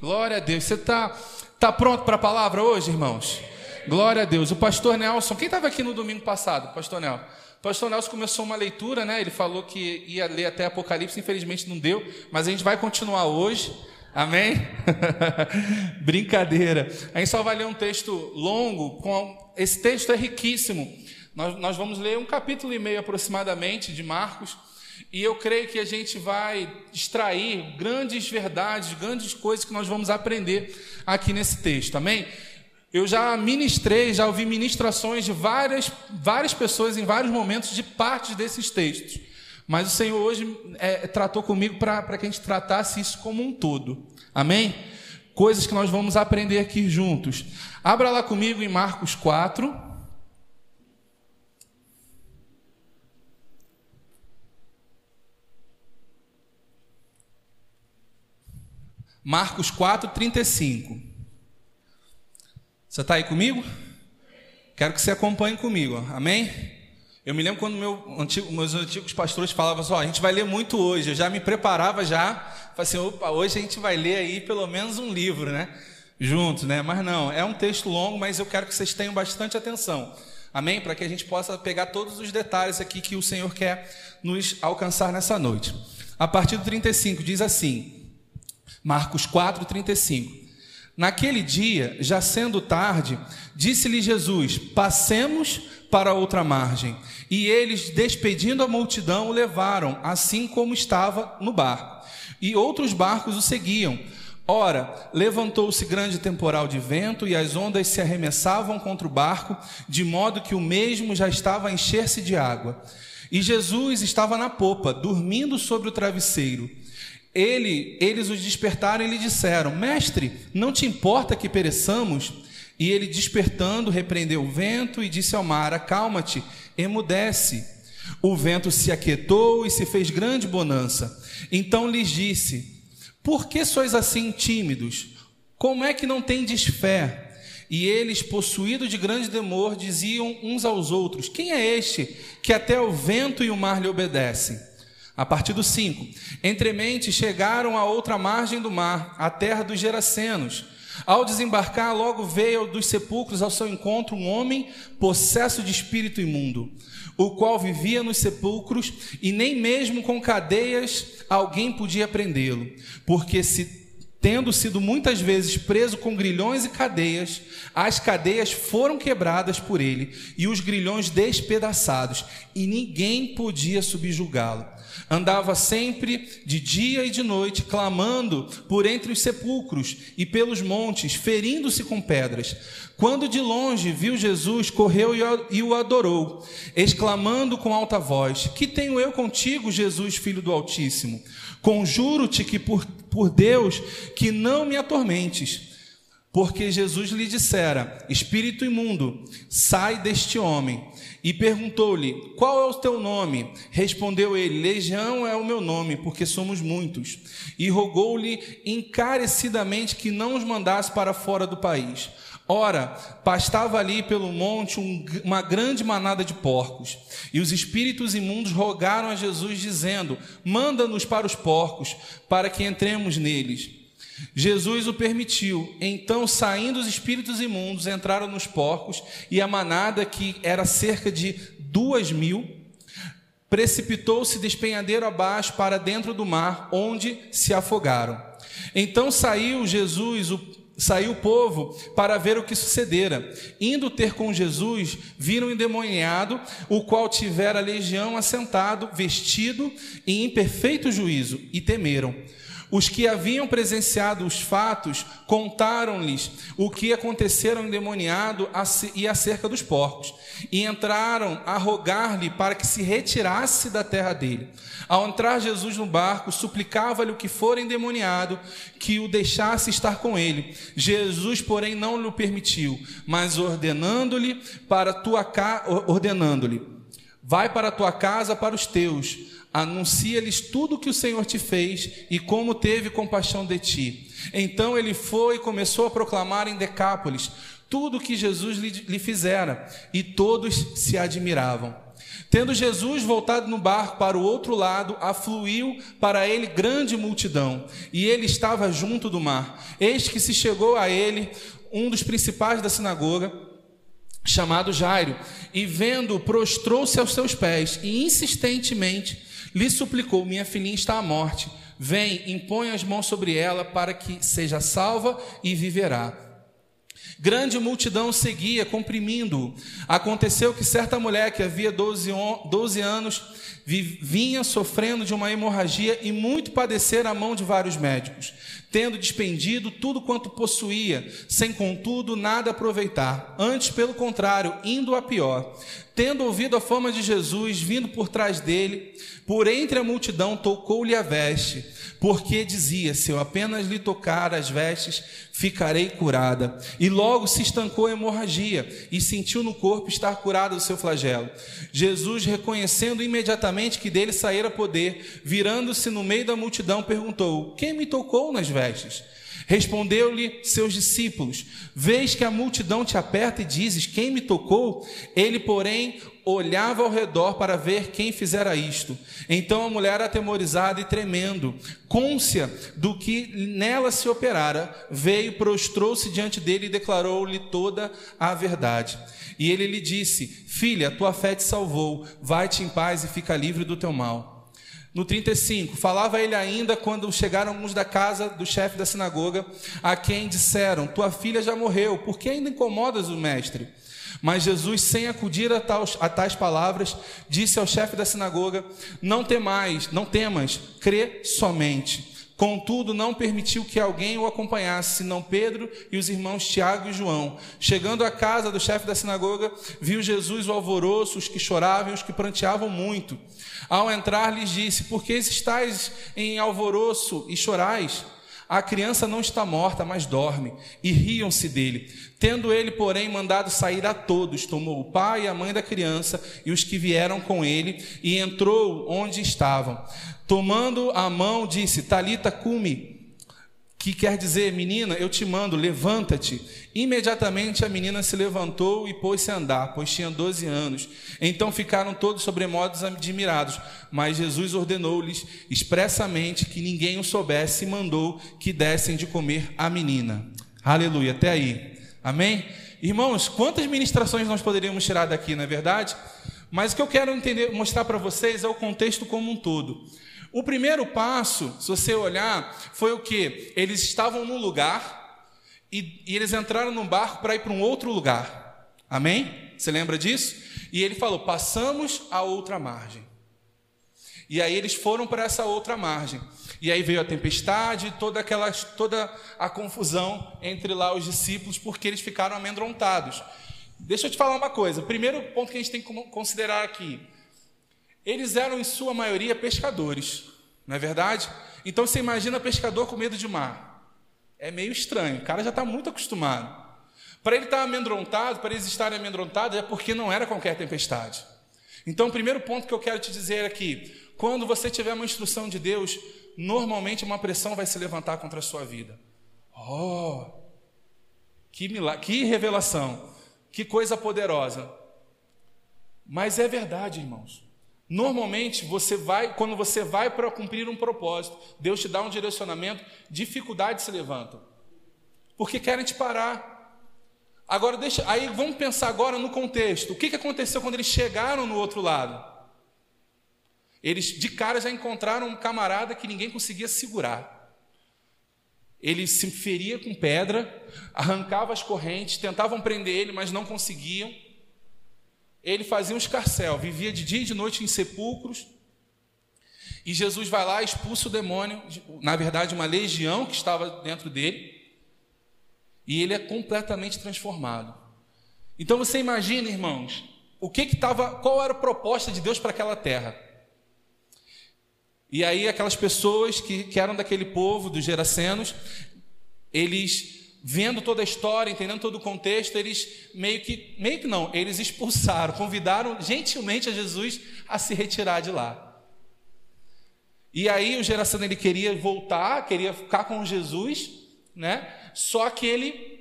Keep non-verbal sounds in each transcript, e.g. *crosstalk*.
Glória a Deus. Você está tá pronto para a palavra hoje, irmãos? Glória a Deus. O pastor Nelson, quem estava aqui no domingo passado, pastor Nelson? O pastor Nelson começou uma leitura, né? Ele falou que ia ler até Apocalipse, infelizmente não deu, mas a gente vai continuar hoje. Amém? *laughs* Brincadeira. A gente só vai ler um texto longo, com... esse texto é riquíssimo. Nós, nós vamos ler um capítulo e meio aproximadamente de Marcos. E eu creio que a gente vai extrair grandes verdades, grandes coisas que nós vamos aprender aqui nesse texto, amém? Eu já ministrei, já ouvi ministrações de várias, várias pessoas em vários momentos de partes desses textos. Mas o Senhor hoje é, tratou comigo para que a gente tratasse isso como um todo. Amém? Coisas que nós vamos aprender aqui juntos. Abra lá comigo em Marcos 4. Marcos 4, 35. Você está aí comigo? Quero que você acompanhe comigo, amém? Eu me lembro quando meu antigo, meus antigos pastores falavam assim: a gente vai ler muito hoje. Eu já me preparava já, falei assim: opa, hoje a gente vai ler aí pelo menos um livro, né? Juntos, né? Mas não, é um texto longo, mas eu quero que vocês tenham bastante atenção, amém? Para que a gente possa pegar todos os detalhes aqui que o Senhor quer nos alcançar nessa noite. A partir do 35 diz assim: Marcos 4, 35. Naquele dia, já sendo tarde, disse-lhe Jesus: Passemos para outra margem. E eles, despedindo a multidão, o levaram, assim como estava no barco. E outros barcos o seguiam. Ora, levantou-se grande temporal de vento e as ondas se arremessavam contra o barco, de modo que o mesmo já estava a encher-se de água. E Jesus estava na popa, dormindo sobre o travesseiro. Ele, eles os despertaram e lhe disseram: Mestre, não te importa que pereçamos? E ele, despertando, repreendeu o vento e disse ao mar: Acalma-te, emudece. O vento se aquietou e se fez grande bonança. Então lhes disse: Por que sois assim tímidos? Como é que não tendes fé? E eles, possuídos de grande temor, diziam uns aos outros: Quem é este que até o vento e o mar lhe obedecem? A partir do 5. Entremente chegaram à outra margem do mar, a terra dos Gerasenos. Ao desembarcar, logo veio dos sepulcros ao seu encontro um homem possesso de espírito imundo, o qual vivia nos sepulcros e nem mesmo com cadeias alguém podia prendê-lo, porque se tendo sido muitas vezes preso com grilhões e cadeias, as cadeias foram quebradas por ele e os grilhões despedaçados, e ninguém podia subjugá-lo. Andava sempre de dia e de noite, clamando por entre os sepulcros e pelos montes, ferindo-se com pedras. Quando de longe viu Jesus, correu e o adorou, exclamando com alta voz: Que tenho eu contigo, Jesus, filho do Altíssimo? Conjuro-te que por, por Deus que não me atormentes. Porque Jesus lhe dissera: Espírito imundo, sai deste homem. E perguntou-lhe: Qual é o teu nome? Respondeu ele: Legião é o meu nome, porque somos muitos. E rogou-lhe encarecidamente que não os mandasse para fora do país. Ora, pastava ali pelo monte um, uma grande manada de porcos. E os espíritos imundos rogaram a Jesus, dizendo: Manda-nos para os porcos, para que entremos neles. Jesus o permitiu. Então, saindo os espíritos imundos, entraram nos porcos, e a manada, que era cerca de duas mil, precipitou-se despenhadeiro abaixo para dentro do mar, onde se afogaram. Então saiu Jesus, o, saiu o povo para ver o que sucedera. Indo ter com Jesus, viram um endemoniado, o qual tivera legião assentado, vestido e em perfeito juízo, e temeram. Os que haviam presenciado os fatos contaram-lhes o que acontecera endemoniado e acerca dos porcos, e entraram a rogar-lhe para que se retirasse da terra dele. Ao entrar Jesus no barco, suplicava-lhe o que for endemoniado que o deixasse estar com ele. Jesus, porém, não lhe permitiu, mas ordenando-lhe para tua ordenando-lhe: Vai para a tua casa para os teus anuncia-lhes tudo o que o Senhor te fez e como teve compaixão de ti. Então ele foi e começou a proclamar em Decápolis tudo o que Jesus lhe, lhe fizera, e todos se admiravam. Tendo Jesus voltado no barco para o outro lado, afluiu para ele grande multidão, e ele estava junto do mar. Eis que se chegou a ele um dos principais da sinagoga, chamado Jairo, e vendo, prostrou-se aos seus pés e insistentemente lhe suplicou: Minha filhinha está à morte. Vem, impõe as mãos sobre ela para que seja salva e viverá. Grande multidão seguia, comprimindo-o. Aconteceu que certa mulher que havia 12, 12 anos vinha sofrendo de uma hemorragia e muito padecer à mão de vários médicos, tendo despendido tudo quanto possuía, sem contudo nada aproveitar, antes pelo contrário, indo a pior. Tendo ouvido a fama de Jesus vindo por trás dele, por entre a multidão tocou-lhe a veste, porque dizia: Se eu apenas lhe tocar as vestes, ficarei curada. E logo se estancou a hemorragia e sentiu no corpo estar curada do seu flagelo. Jesus, reconhecendo imediatamente que dele saíra poder, virando-se no meio da multidão, perguntou: Quem me tocou nas vestes? Respondeu-lhe seus discípulos: Vês que a multidão te aperta e dizes: Quem me tocou? Ele, porém, olhava ao redor para ver quem fizera isto. Então a mulher, atemorizada e tremendo, côncia do que nela se operara, veio, prostrou-se diante dele e declarou-lhe toda a verdade. E ele lhe disse: Filha, tua fé te salvou, vai-te em paz e fica livre do teu mal. No 35, falava ele ainda quando chegaram alguns da casa do chefe da sinagoga, a quem disseram: Tua filha já morreu, por que ainda incomodas o mestre? Mas Jesus, sem acudir a tais, a tais palavras, disse ao chefe da sinagoga: Não temais, não temas, crê somente. Contudo, não permitiu que alguém o acompanhasse, senão Pedro e os irmãos Tiago e João. Chegando à casa do chefe da sinagoga, viu Jesus o alvoroço, os que choravam e os que pranteavam muito. Ao entrar, lhes disse: Por que estáis em alvoroço e chorais? A criança não está morta, mas dorme. E riam-se dele. Tendo ele, porém, mandado sair a todos, tomou o pai e a mãe da criança e os que vieram com ele, e entrou onde estavam. Tomando a mão, disse: Talita cumi que quer dizer, menina, eu te mando, levanta-te. Imediatamente a menina se levantou e pôs-se a andar, pois tinha 12 anos. Então ficaram todos sobremodos admirados. Mas Jesus ordenou-lhes expressamente que ninguém o soubesse e mandou que dessem de comer a menina. Aleluia, até aí. Amém? Irmãos, quantas ministrações nós poderíamos tirar daqui, não é verdade? Mas o que eu quero entender, mostrar para vocês é o contexto como um todo. O primeiro passo, se você olhar, foi o que? Eles estavam num lugar e, e eles entraram num barco para ir para um outro lugar. Amém? Você lembra disso? E ele falou: passamos a outra margem. E aí eles foram para essa outra margem. E aí veio a tempestade, toda aquela, toda a confusão entre lá os discípulos, porque eles ficaram amedrontados. Deixa eu te falar uma coisa. O primeiro ponto que a gente tem que considerar aqui eles eram, em sua maioria, pescadores, não é verdade? Então você imagina pescador com medo de mar. É meio estranho, o cara já está muito acostumado. Para ele estar amedrontado, para eles estarem amedrontados, é porque não era qualquer tempestade. Então, o primeiro ponto que eu quero te dizer aqui: quando você tiver uma instrução de Deus, normalmente uma pressão vai se levantar contra a sua vida. Oh, que, milagre, que revelação, que coisa poderosa. Mas é verdade, irmãos. Normalmente, você vai, quando você vai para cumprir um propósito, Deus te dá um direcionamento, dificuldades se levantam. Porque querem te parar. Agora deixa, aí vamos pensar agora no contexto. O que, que aconteceu quando eles chegaram no outro lado? Eles de cara já encontraram um camarada que ninguém conseguia segurar. Ele se feria com pedra, arrancava as correntes, tentavam prender ele, mas não conseguiam ele fazia um escarcel, vivia de dia e de noite em sepulcros. E Jesus vai lá, expulsa o demônio, na verdade, uma legião que estava dentro dele, e ele é completamente transformado. Então você imagina, irmãos, o que estava, qual era a proposta de Deus para aquela terra? E aí aquelas pessoas que, que eram daquele povo, dos Gerasenos, eles vendo toda a história, entendendo todo o contexto, eles meio que, meio que não, eles expulsaram, convidaram gentilmente a Jesus a se retirar de lá. E aí o geração ele queria voltar, queria ficar com Jesus, né? Só que ele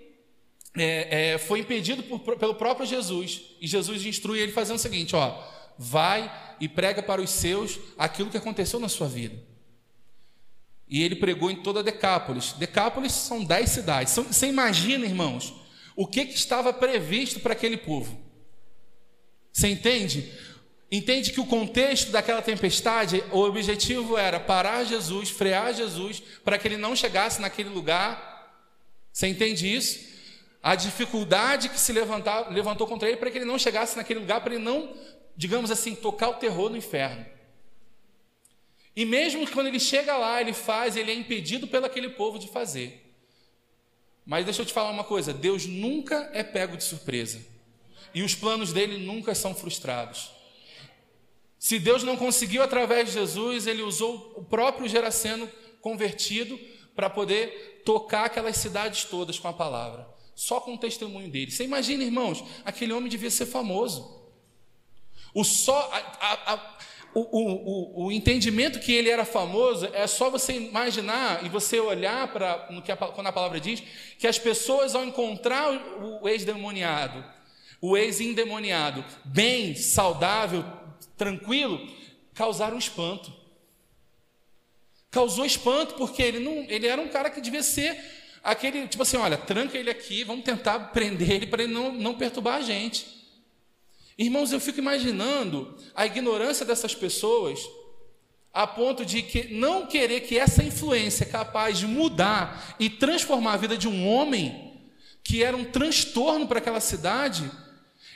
é, é, foi impedido por, pelo próprio Jesus. E Jesus instrui ele fazendo o seguinte: ó, vai e prega para os seus aquilo que aconteceu na sua vida. E ele pregou em toda Decápolis. Decápolis são dez cidades. Você imagina, irmãos, o que, que estava previsto para aquele povo? Você entende? Entende que o contexto daquela tempestade, o objetivo era parar Jesus, frear Jesus, para que ele não chegasse naquele lugar. Você entende isso? A dificuldade que se levantou contra ele para que ele não chegasse naquele lugar, para ele não, digamos assim, tocar o terror no inferno. E mesmo quando ele chega lá, ele faz, ele é impedido pelo aquele povo de fazer. Mas deixa eu te falar uma coisa: Deus nunca é pego de surpresa, e os planos dele nunca são frustrados. Se Deus não conseguiu através de Jesus, ele usou o próprio Geraceno convertido para poder tocar aquelas cidades todas com a palavra, só com o testemunho dele. Você imagina, irmãos, aquele homem devia ser famoso. O só a, a, a, o, o, o, entendimento que ele era famoso é só você imaginar e você olhar para quando a palavra diz que as pessoas ao encontrar o, ex-demoniado, o ex-endemoniado, bem, saudável, tranquilo, causaram espanto. Causou espanto porque ele não, ele era um cara que devia ser aquele, tipo assim, olha, tranca ele aqui, vamos tentar prender ele para ele não, não perturbar a gente. Irmãos, eu fico imaginando a ignorância dessas pessoas a ponto de que não querer que essa influência capaz de mudar e transformar a vida de um homem que era um transtorno para aquela cidade,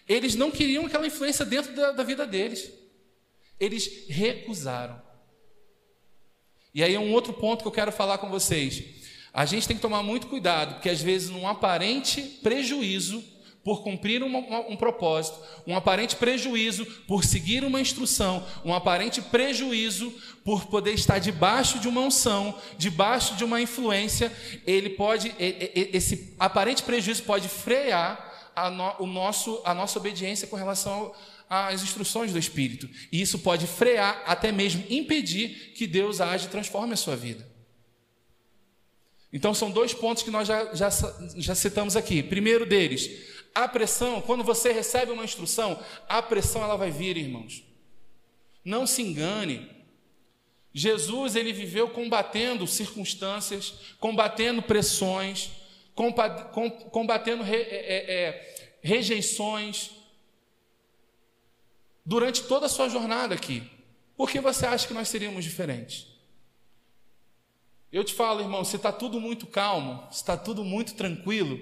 eles não queriam aquela influência dentro da, da vida deles. Eles recusaram. E aí é um outro ponto que eu quero falar com vocês. A gente tem que tomar muito cuidado, porque às vezes, num aparente prejuízo por cumprir um, um, um propósito, um aparente prejuízo por seguir uma instrução, um aparente prejuízo por poder estar debaixo de uma unção, debaixo de uma influência, ele pode, esse aparente prejuízo pode frear a, no, o nosso, a nossa obediência com relação as instruções do Espírito. E isso pode frear, até mesmo impedir que Deus age e transforme a sua vida. Então, são dois pontos que nós já, já, já citamos aqui. Primeiro deles, a pressão, quando você recebe uma instrução, a pressão ela vai vir, irmãos. Não se engane. Jesus, ele viveu combatendo circunstâncias, combatendo pressões, combatendo re, é, é, é rejeições, durante toda a sua jornada aqui. Por que você acha que nós seríamos diferentes? Eu te falo, irmão, se está tudo muito calmo, se está tudo muito tranquilo,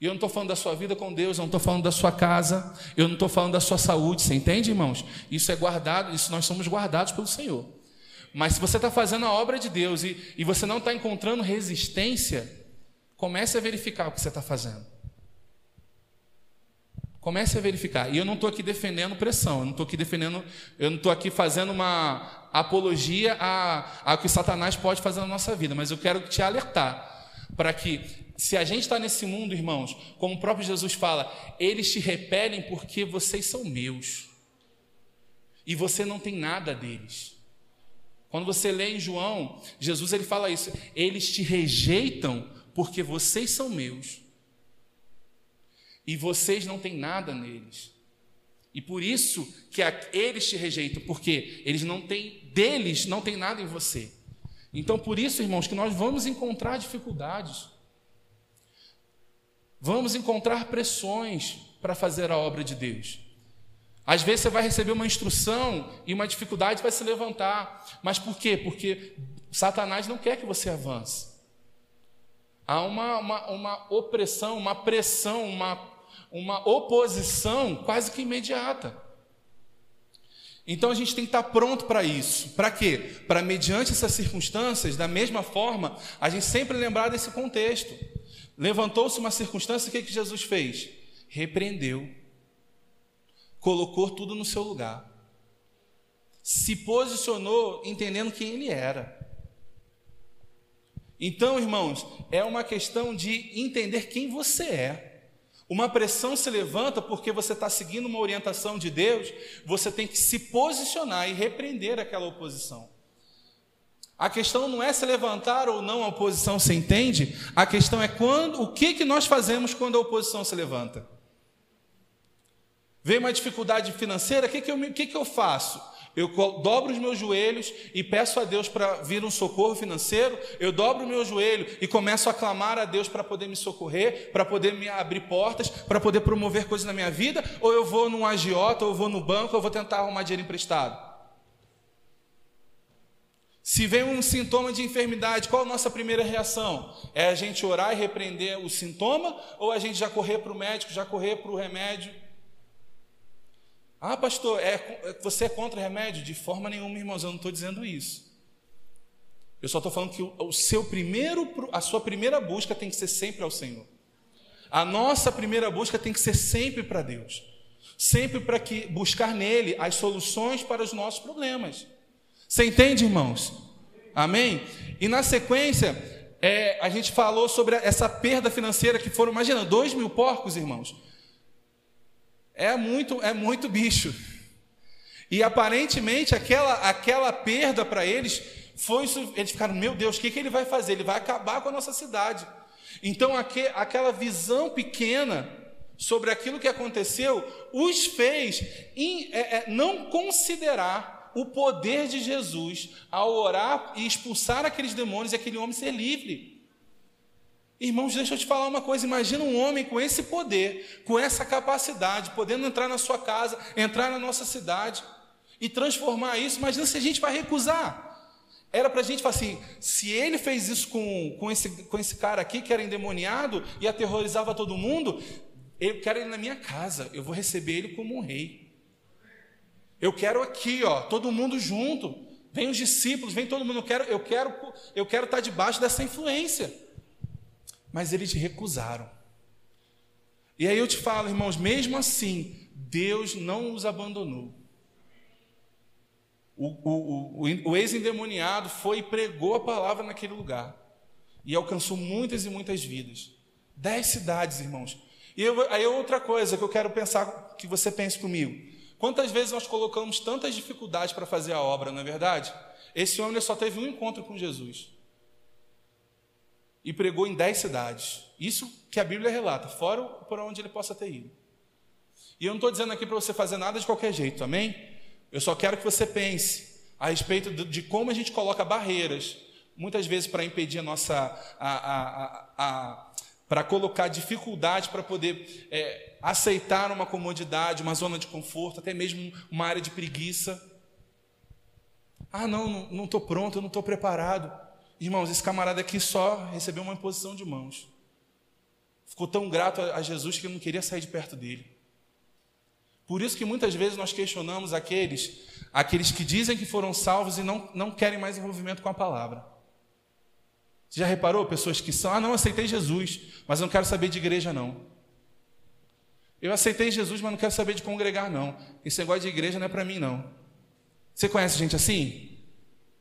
e eu não estou falando da sua vida com Deus, eu não estou falando da sua casa, eu não estou falando da sua saúde, você entende, irmãos? Isso é guardado, isso nós somos guardados pelo Senhor. Mas se você está fazendo a obra de Deus e, e você não está encontrando resistência, comece a verificar o que você está fazendo. Comece a verificar. E eu não estou aqui defendendo pressão, eu não estou aqui defendendo, eu não estou aqui fazendo uma apologia a, a que Satanás pode fazer na nossa vida, mas eu quero te alertar para que, se a gente está nesse mundo, irmãos, como o próprio Jesus fala, eles te repelem porque vocês são meus. E você não tem nada deles. Quando você lê em João, Jesus ele fala isso, eles te rejeitam porque vocês são meus e vocês não têm nada neles. E por isso que eles te rejeitam, porque eles não têm, deles não tem nada em você. Então, por isso, irmãos, que nós vamos encontrar dificuldades. Vamos encontrar pressões para fazer a obra de Deus. Às vezes você vai receber uma instrução e uma dificuldade vai se levantar. Mas por quê? Porque Satanás não quer que você avance. Há uma, uma, uma opressão, uma pressão, uma uma oposição quase que imediata. Então a gente tem que estar pronto para isso. Para quê? Para, mediante essas circunstâncias, da mesma forma, a gente sempre lembrar desse contexto. Levantou-se uma circunstância, o que, que Jesus fez? Repreendeu, colocou tudo no seu lugar, se posicionou entendendo quem ele era. Então, irmãos, é uma questão de entender quem você é. Uma pressão se levanta porque você está seguindo uma orientação de Deus, você tem que se posicionar e repreender aquela oposição. A questão não é se levantar ou não a oposição, você entende? A questão é quando, o que, que nós fazemos quando a oposição se levanta. Vem uma dificuldade financeira, o que, que, eu, que, que eu faço? Eu dobro os meus joelhos e peço a Deus para vir um socorro financeiro. Eu dobro o meu joelho e começo a clamar a Deus para poder me socorrer, para poder me abrir portas, para poder promover coisas na minha vida. Ou eu vou num agiota, ou eu vou no banco, ou eu vou tentar arrumar dinheiro emprestado. Se vem um sintoma de enfermidade, qual a nossa primeira reação? É a gente orar e repreender o sintoma, ou a gente já correr para o médico, já correr para o remédio? Ah, pastor, é, é, você é contra remédio? De forma nenhuma, irmãos, eu não estou dizendo isso. Eu só estou falando que o, o seu primeiro, a sua primeira busca tem que ser sempre ao Senhor. A nossa primeira busca tem que ser sempre para Deus. Sempre para que buscar nele as soluções para os nossos problemas. Você entende, irmãos? Amém? E na sequência, é, a gente falou sobre essa perda financeira que foram, imagina, dois mil porcos, irmãos. É muito, é muito bicho. E aparentemente aquela, aquela perda para eles foi. Eles ficaram, meu Deus, o que, que ele vai fazer? Ele vai acabar com a nossa cidade. Então aqu, aquela visão pequena sobre aquilo que aconteceu os fez in, é, é, não considerar o poder de Jesus ao orar e expulsar aqueles demônios e aquele homem ser livre. Irmãos, deixa eu te falar uma coisa: imagina um homem com esse poder, com essa capacidade, podendo entrar na sua casa, entrar na nossa cidade e transformar isso. Imagina se a gente vai recusar. Era para a gente falar assim: se ele fez isso com, com, esse, com esse cara aqui, que era endemoniado e aterrorizava todo mundo, eu quero ele na minha casa, eu vou receber ele como um rei. Eu quero aqui, ó, todo mundo junto. Vem os discípulos, vem todo mundo. Eu quero, eu quero, eu quero estar debaixo dessa influência mas eles recusaram. E aí eu te falo, irmãos, mesmo assim, Deus não os abandonou. O, o, o, o ex-endemoniado foi e pregou a palavra naquele lugar. E alcançou muitas e muitas vidas. Dez cidades, irmãos. E eu, aí outra coisa que eu quero pensar, que você pense comigo. Quantas vezes nós colocamos tantas dificuldades para fazer a obra, não é verdade? Esse homem só teve um encontro com Jesus e pregou em dez cidades. Isso que a Bíblia relata, fora por onde ele possa ter ido. E eu não estou dizendo aqui para você fazer nada de qualquer jeito, amém? Eu só quero que você pense a respeito de como a gente coloca barreiras, muitas vezes para impedir a nossa. A, a, a, para colocar dificuldade para poder é, aceitar uma comodidade, uma zona de conforto, até mesmo uma área de preguiça. Ah, não, não estou pronto, eu não estou preparado. Irmãos, esse camarada aqui só recebeu uma imposição de mãos. Ficou tão grato a Jesus que não queria sair de perto dele. Por isso que muitas vezes nós questionamos aqueles, aqueles que dizem que foram salvos e não, não querem mais envolvimento com a palavra. Você já reparou pessoas que são, ah, não, aceitei Jesus, mas não quero saber de igreja, não. Eu aceitei Jesus, mas não quero saber de congregar, não. Esse negócio de igreja não é para mim, não. Você conhece gente assim?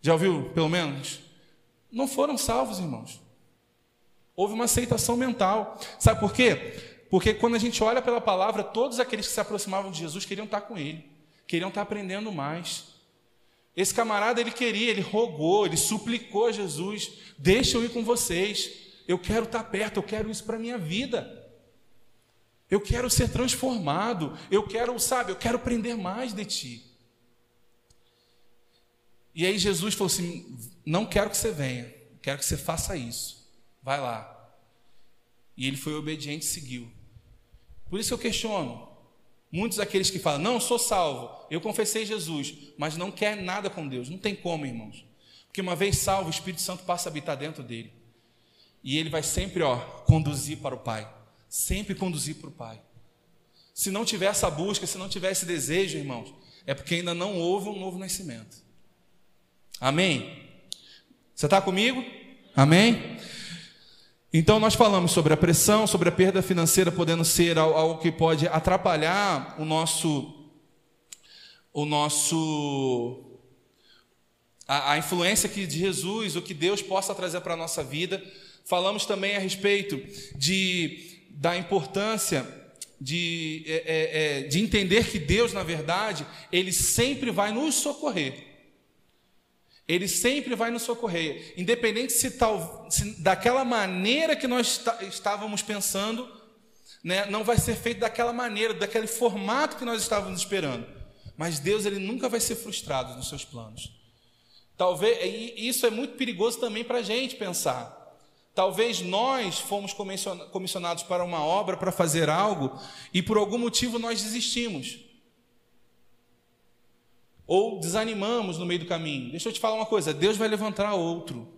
Já ouviu, pelo menos? não foram salvos, irmãos. Houve uma aceitação mental. Sabe por quê? Porque quando a gente olha pela palavra, todos aqueles que se aproximavam de Jesus queriam estar com ele, queriam estar aprendendo mais. Esse camarada, ele queria, ele rogou, ele suplicou a Jesus: deixa eu ir com vocês, eu quero estar perto, eu quero isso para a minha vida. Eu quero ser transformado, eu quero, sabe, eu quero aprender mais de ti. E aí Jesus falou assim: Não quero que você venha, quero que você faça isso. Vai lá. E ele foi obediente e seguiu. Por isso eu questiono. Muitos daqueles que falam, não, sou salvo, eu confessei Jesus, mas não quer nada com Deus. Não tem como, irmãos. Porque uma vez salvo, o Espírito Santo passa a habitar dentro dele. E ele vai sempre, ó, conduzir para o Pai. Sempre conduzir para o Pai. Se não tiver essa busca, se não tiver esse desejo, irmãos, é porque ainda não houve um novo nascimento. Amém? Você está comigo? Amém? Então, nós falamos sobre a pressão, sobre a perda financeira podendo ser algo que pode atrapalhar o nosso, o nosso, a, a influência que de Jesus, o que Deus possa trazer para a nossa vida. Falamos também a respeito de, da importância de, é, é, é de entender que Deus, na verdade, Ele sempre vai nos socorrer. Ele sempre vai nos socorrer, independente se, tal, se daquela maneira que nós estávamos pensando, né, não vai ser feito daquela maneira, daquele formato que nós estávamos esperando. Mas Deus ele nunca vai ser frustrado nos seus planos. Talvez e isso é muito perigoso também para a gente pensar. Talvez nós fomos comissionados para uma obra, para fazer algo, e por algum motivo nós desistimos. Ou desanimamos no meio do caminho. Deixa eu te falar uma coisa: Deus vai levantar outro.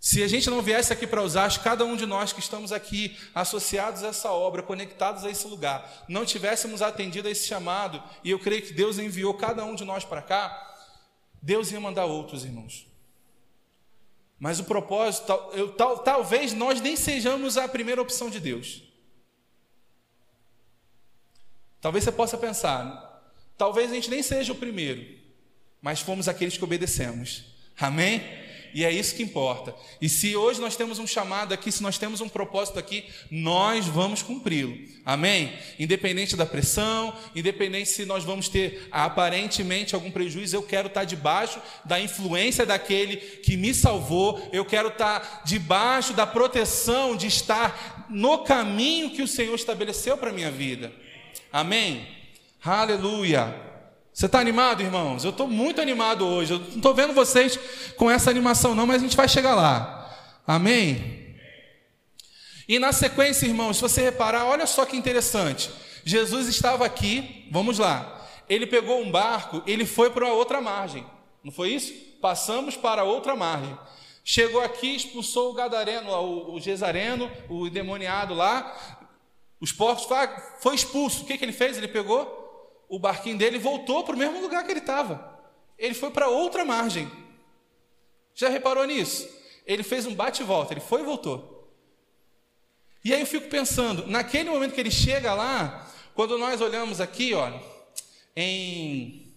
Se a gente não viesse aqui para usar, cada um de nós que estamos aqui associados a essa obra, conectados a esse lugar, não tivéssemos atendido a esse chamado, e eu creio que Deus enviou cada um de nós para cá, Deus ia mandar outros irmãos. Mas o propósito, eu, tal, talvez nós nem sejamos a primeira opção de Deus. Talvez você possa pensar, talvez a gente nem seja o primeiro, mas fomos aqueles que obedecemos. Amém? E é isso que importa. E se hoje nós temos um chamado aqui, se nós temos um propósito aqui, nós vamos cumpri-lo. Amém? Independente da pressão, independente se nós vamos ter aparentemente algum prejuízo, eu quero estar debaixo da influência daquele que me salvou, eu quero estar debaixo da proteção de estar no caminho que o Senhor estabeleceu para a minha vida. Amém? Aleluia. Você está animado, irmãos? Eu estou muito animado hoje. Eu não estou vendo vocês com essa animação, não, mas a gente vai chegar lá. Amém? E na sequência, irmãos, se você reparar, olha só que interessante. Jesus estava aqui, vamos lá. Ele pegou um barco, ele foi para outra margem. Não foi isso? Passamos para outra margem. Chegou aqui, expulsou o gadareno, o, gesareno, o demoniado lá. Os porcos foi expulso. O que, que ele fez? Ele pegou o barquinho dele voltou para o mesmo lugar que ele estava. Ele foi para outra margem. Já reparou nisso? Ele fez um bate-volta, ele foi e voltou. E aí eu fico pensando, naquele momento que ele chega lá, quando nós olhamos aqui, olha, em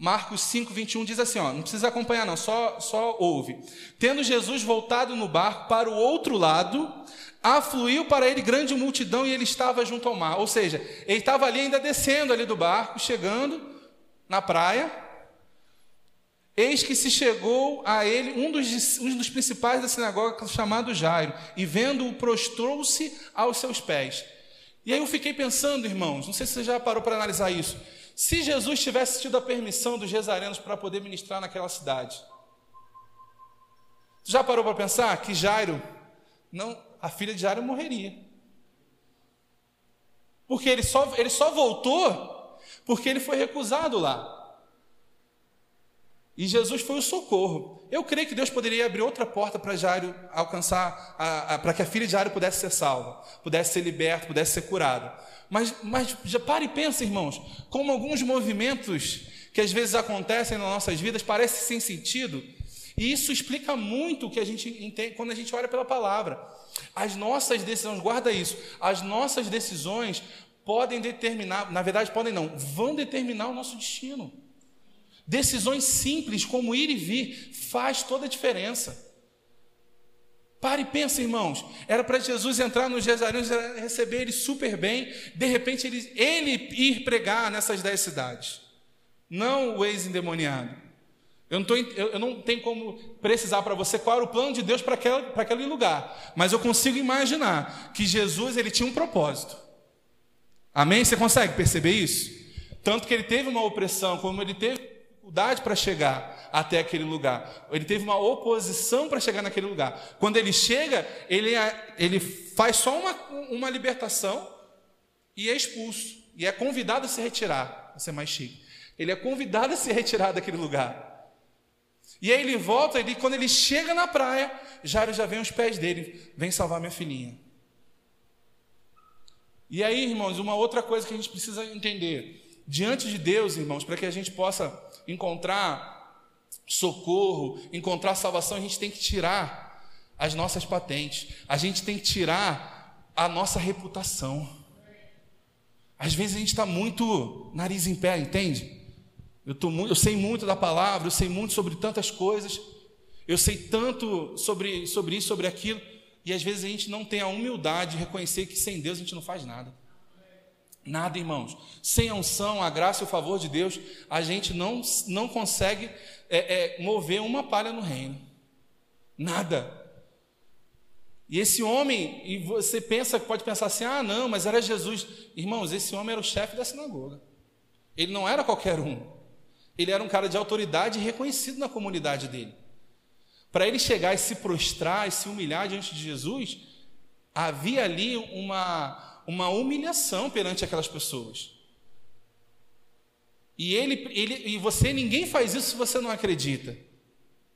Marcos 5, 21 diz assim: ó, não precisa acompanhar, não, só, só ouve. Tendo Jesus voltado no barco para o outro lado, afluiu para ele grande multidão e ele estava junto ao mar. Ou seja, ele estava ali ainda descendo ali do barco, chegando na praia. Eis que se chegou a ele um dos, um dos principais da sinagoga, chamado Jairo, e vendo-o, prostrou-se aos seus pés. E aí eu fiquei pensando, irmãos, não sei se você já parou para analisar isso. Se Jesus tivesse tido a permissão dos rezarenos para poder ministrar naquela cidade, já parou para pensar que Jairo não a filha de Jairo morreria. Porque ele só, ele só voltou porque ele foi recusado lá. E Jesus foi o socorro. Eu creio que Deus poderia abrir outra porta para Jairo alcançar, para que a filha de Jairo pudesse ser salva, pudesse ser liberta, pudesse ser curada. Mas, mas já para e pensa, irmãos, como alguns movimentos que às vezes acontecem nas nossas vidas parecem sem sentido, e isso explica muito o que a gente entende quando a gente olha pela palavra. As nossas decisões, guarda isso, as nossas decisões podem determinar, na verdade podem não, vão determinar o nosso destino. Decisões simples como ir e vir faz toda a diferença. Pare e pense, irmãos. Era para Jesus entrar nos Jezareus e receber ele super bem. De repente, ele, ele ir pregar nessas dez cidades. Não o ex-endemoniado. Eu não, tô, eu não tenho como precisar para você qual era o plano de Deus para aquele lugar. Mas eu consigo imaginar que Jesus ele tinha um propósito. Amém? Você consegue perceber isso? Tanto que ele teve uma opressão, como ele teve dificuldade para chegar até aquele lugar. Ele teve uma oposição para chegar naquele lugar. Quando ele chega, ele, é, ele faz só uma, uma libertação e é expulso. E é convidado a se retirar. Você é mais chique. Ele é convidado a se retirar daquele lugar. E aí ele volta, e quando ele chega na praia, Jairo já vem aos pés dele, vem salvar minha filhinha. E aí, irmãos, uma outra coisa que a gente precisa entender. Diante de Deus, irmãos, para que a gente possa encontrar socorro, encontrar salvação, a gente tem que tirar as nossas patentes, a gente tem que tirar a nossa reputação. Às vezes a gente está muito nariz em pé, entende? Eu, tô muito, eu sei muito da palavra, eu sei muito sobre tantas coisas, eu sei tanto sobre, sobre isso, sobre aquilo, e às vezes a gente não tem a humildade de reconhecer que sem Deus a gente não faz nada. Nada, irmãos. Sem a unção, a graça e o favor de Deus, a gente não, não consegue é, é, mover uma palha no reino. Nada. E esse homem, e você pensa, pode pensar assim: ah, não, mas era Jesus. Irmãos, esse homem era o chefe da sinagoga. Ele não era qualquer um. Ele era um cara de autoridade reconhecido na comunidade dele. Para ele chegar e se prostrar e se humilhar diante de Jesus, havia ali uma, uma humilhação perante aquelas pessoas. E ele, ele e você, ninguém faz isso se você não acredita.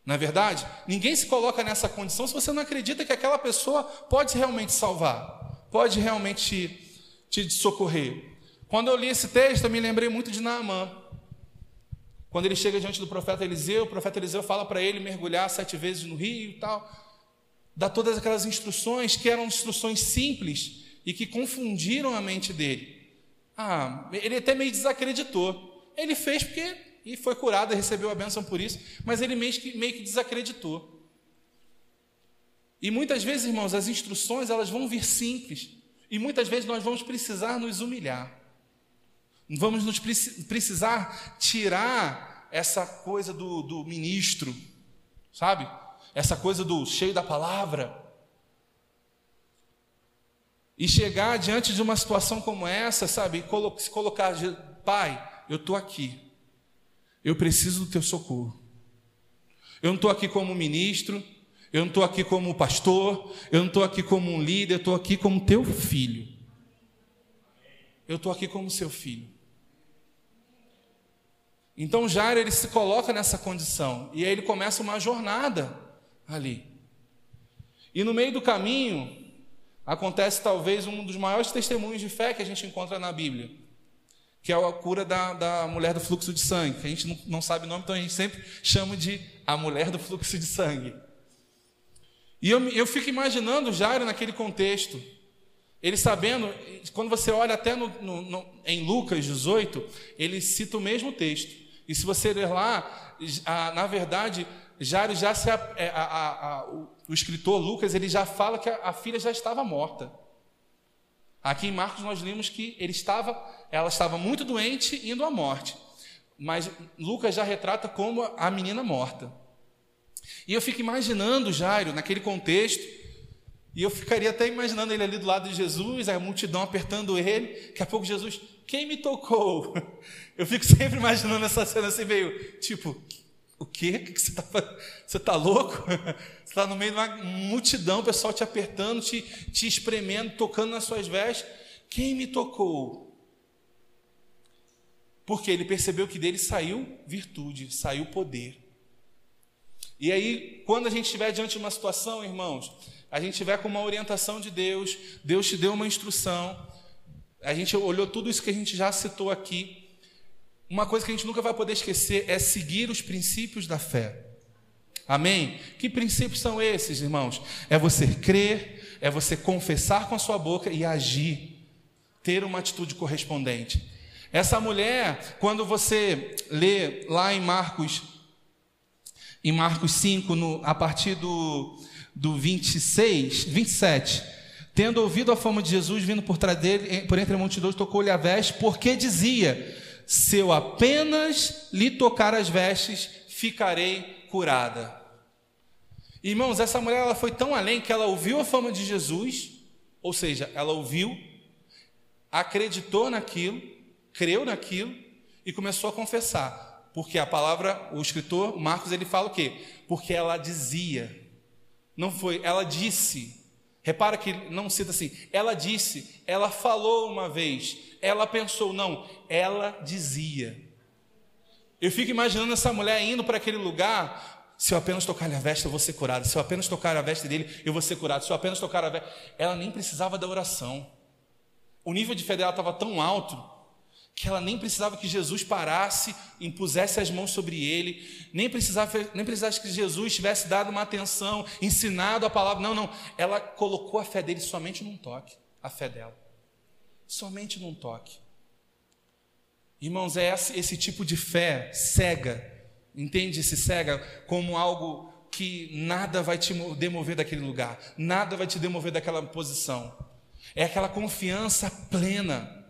Não é verdade? Ninguém se coloca nessa condição se você não acredita que aquela pessoa pode realmente salvar, pode realmente te, te socorrer. Quando eu li esse texto, eu me lembrei muito de Naamã. Quando ele chega diante do profeta Eliseu, o profeta Eliseu fala para ele mergulhar sete vezes no rio e tal. Dá todas aquelas instruções que eram instruções simples e que confundiram a mente dele. Ah, ele até meio desacreditou. Ele fez porque e foi curado e recebeu a bênção por isso, mas ele meio que, meio que desacreditou. E muitas vezes, irmãos, as instruções elas vão vir simples, e muitas vezes nós vamos precisar nos humilhar. Vamos nos precisar tirar essa coisa do, do ministro, sabe? Essa coisa do cheio da palavra. E chegar diante de uma situação como essa, sabe? Se colocar, pai, eu estou aqui. Eu preciso do teu socorro. Eu não estou aqui como ministro, eu não estou aqui como pastor, eu não estou aqui como um líder, eu estou aqui como teu filho. Eu estou aqui como seu filho. Então Jairo ele se coloca nessa condição e aí ele começa uma jornada ali. E no meio do caminho acontece talvez um dos maiores testemunhos de fé que a gente encontra na Bíblia que é a cura da, da mulher do fluxo de sangue, que a gente não, não sabe o nome, então a gente sempre chama de a mulher do fluxo de sangue. E eu, eu fico imaginando Jairo naquele contexto, ele sabendo, quando você olha até no, no, no, em Lucas 18, ele cita o mesmo texto. E se você ler lá, a, na verdade, Jairo já se. É, a, a, o, escritor Lucas ele já fala que a filha já estava morta. Aqui em Marcos nós lemos que ele estava ela estava muito doente, indo à morte. Mas Lucas já retrata como a menina morta. E eu fico imaginando Jairo naquele contexto, e eu ficaria até imaginando ele ali do lado de Jesus, a multidão apertando ele. Daqui a pouco Jesus, quem me tocou? *laughs* Eu fico sempre imaginando essa cena assim, meio tipo, o quê? que você está Você está louco? *laughs* Você está no meio de uma multidão, o pessoal te apertando, te, te espremendo, tocando nas suas vestes. Quem me tocou? Porque ele percebeu que dele saiu virtude, saiu poder. E aí, quando a gente estiver diante de uma situação, irmãos, a gente estiver com uma orientação de Deus, Deus te deu uma instrução, a gente olhou tudo isso que a gente já citou aqui. Uma coisa que a gente nunca vai poder esquecer é seguir os princípios da fé. Amém? Que princípios são esses, irmãos? É você crer, é você confessar com a sua boca e agir, ter uma atitude correspondente. Essa mulher, quando você lê lá em Marcos, em Marcos 5, no, a partir do, do 26, 27, tendo ouvido a fama de Jesus vindo por trás dele, por entre a multidão, tocou-lhe a veste, porque dizia: Se eu apenas lhe tocar as vestes, ficarei curada. Irmãos, essa mulher ela foi tão além que ela ouviu a fama de Jesus, ou seja, ela ouviu, acreditou naquilo, creu naquilo e começou a confessar. Porque a palavra, o escritor Marcos, ele fala o quê? Porque ela dizia. Não foi, ela disse. Repara que não cita assim. Ela disse, ela falou uma vez, ela pensou, não, ela dizia. Eu fico imaginando essa mulher indo para aquele lugar. Se eu apenas tocar a veste, eu vou ser curado. Se eu apenas tocar a veste dele, eu vou ser curado. Se eu apenas tocar a veste. Ela nem precisava da oração. O nível de fé dela estava tão alto que ela nem precisava que Jesus parasse, impusesse as mãos sobre ele, nem precisava, nem precisava que Jesus tivesse dado uma atenção, ensinado a palavra. Não, não. Ela colocou a fé dele somente num toque, a fé dela. Somente num toque. Irmãos, é esse, esse tipo de fé cega, entende esse cega como algo que nada vai te demover daquele lugar, nada vai te demover daquela posição. É aquela confiança plena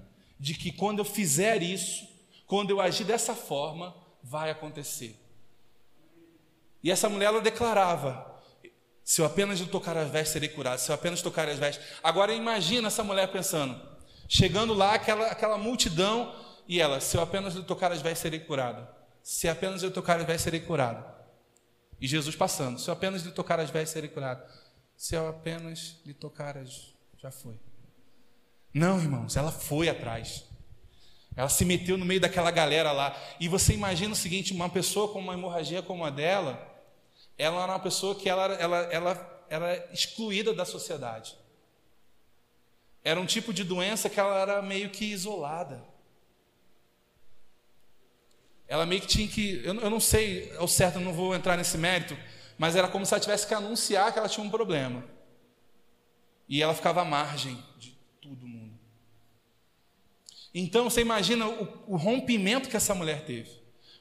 de que quando eu fizer isso, quando eu agir dessa forma, vai acontecer. E essa mulher ela declarava: Se eu apenas tocar as vestes, serei curado. Se eu apenas tocar as vestes. Agora imagina essa mulher pensando, chegando lá, aquela, aquela multidão, e ela, se eu apenas tocar as vestes, serei curado. Se apenas eu tocar as vestes, serei curado. E Jesus passando, se eu apenas lhe tocar as vestes, serei curado. Se eu apenas lhe tocar as. Já foi. Não, irmãos, ela foi atrás. Ela se meteu no meio daquela galera lá. E você imagina o seguinte: uma pessoa com uma hemorragia como a dela, ela era uma pessoa que ela, ela, ela era excluída da sociedade. Era um tipo de doença que ela era meio que isolada. Ela meio que tinha que. Eu, eu não sei ao certo, não vou entrar nesse mérito, mas era como se ela tivesse que anunciar que ela tinha um problema. E ela ficava à margem de mundo. Então você imagina o, o rompimento que essa mulher teve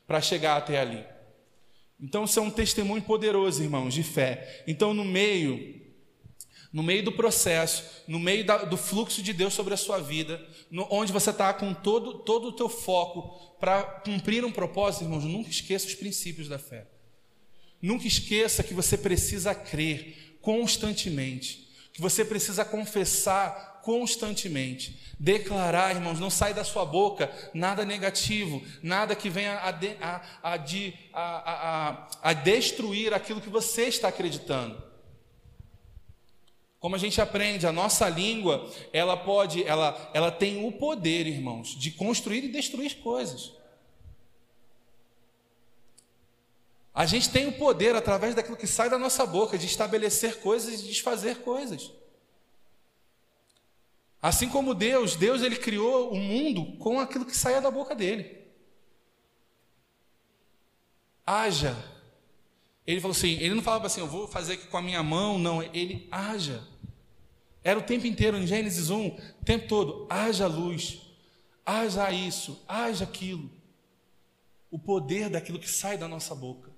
para chegar até ali. Então, isso é um testemunho poderoso, irmãos, de fé. Então, no meio, no meio do processo, no meio da, do fluxo de Deus sobre a sua vida, no, onde você está com todo, todo o teu foco para cumprir um propósito, irmãos, nunca esqueça os princípios da fé. Nunca esqueça que você precisa crer constantemente, que você precisa confessar constantemente. Declarar, irmãos, não sai da sua boca nada negativo, nada que venha a, de, a, a, de, a, destruir aquilo que você está acreditando. Como a gente aprende, a nossa língua, ela pode, ela, ela tem o poder, irmãos, de construir e destruir coisas. A gente tem o poder, através daquilo que sai da nossa boca, de estabelecer coisas e desfazer coisas. Assim como Deus, Deus ele criou o mundo com aquilo que saía da boca dele. Haja. Ele falou assim, ele não falava assim, eu vou fazer aqui com a minha mão, não, ele haja. Era o tempo inteiro em Gênesis 1, o tempo todo, haja luz, haja isso, haja aquilo. O poder daquilo que sai da nossa boca.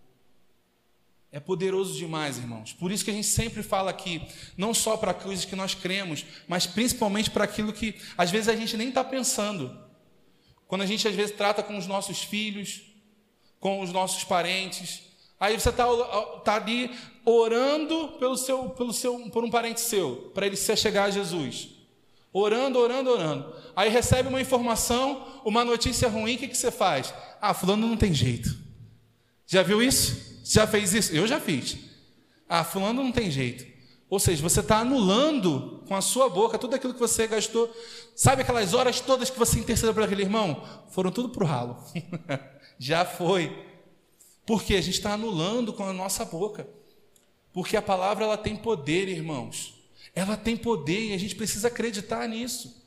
É poderoso demais, irmãos. Por isso que a gente sempre fala aqui, não só para coisas que nós cremos, mas principalmente para aquilo que às vezes a gente nem está pensando. Quando a gente às vezes trata com os nossos filhos, com os nossos parentes, aí você está tá ali orando pelo seu, pelo seu, por um parente seu, para ele se chegar a Jesus. Orando, orando, orando. Aí recebe uma informação, uma notícia ruim, o que, que você faz? Ah, fulano não tem jeito. Já viu isso? Já fez isso? Eu já fiz. Ah, fulano não tem jeito. Ou seja, você está anulando com a sua boca tudo aquilo que você gastou. Sabe aquelas horas todas que você intercedeu para aquele irmão? Foram tudo para o ralo. *laughs* já foi. Porque a gente está anulando com a nossa boca. Porque a palavra ela tem poder, irmãos. Ela tem poder e a gente precisa acreditar nisso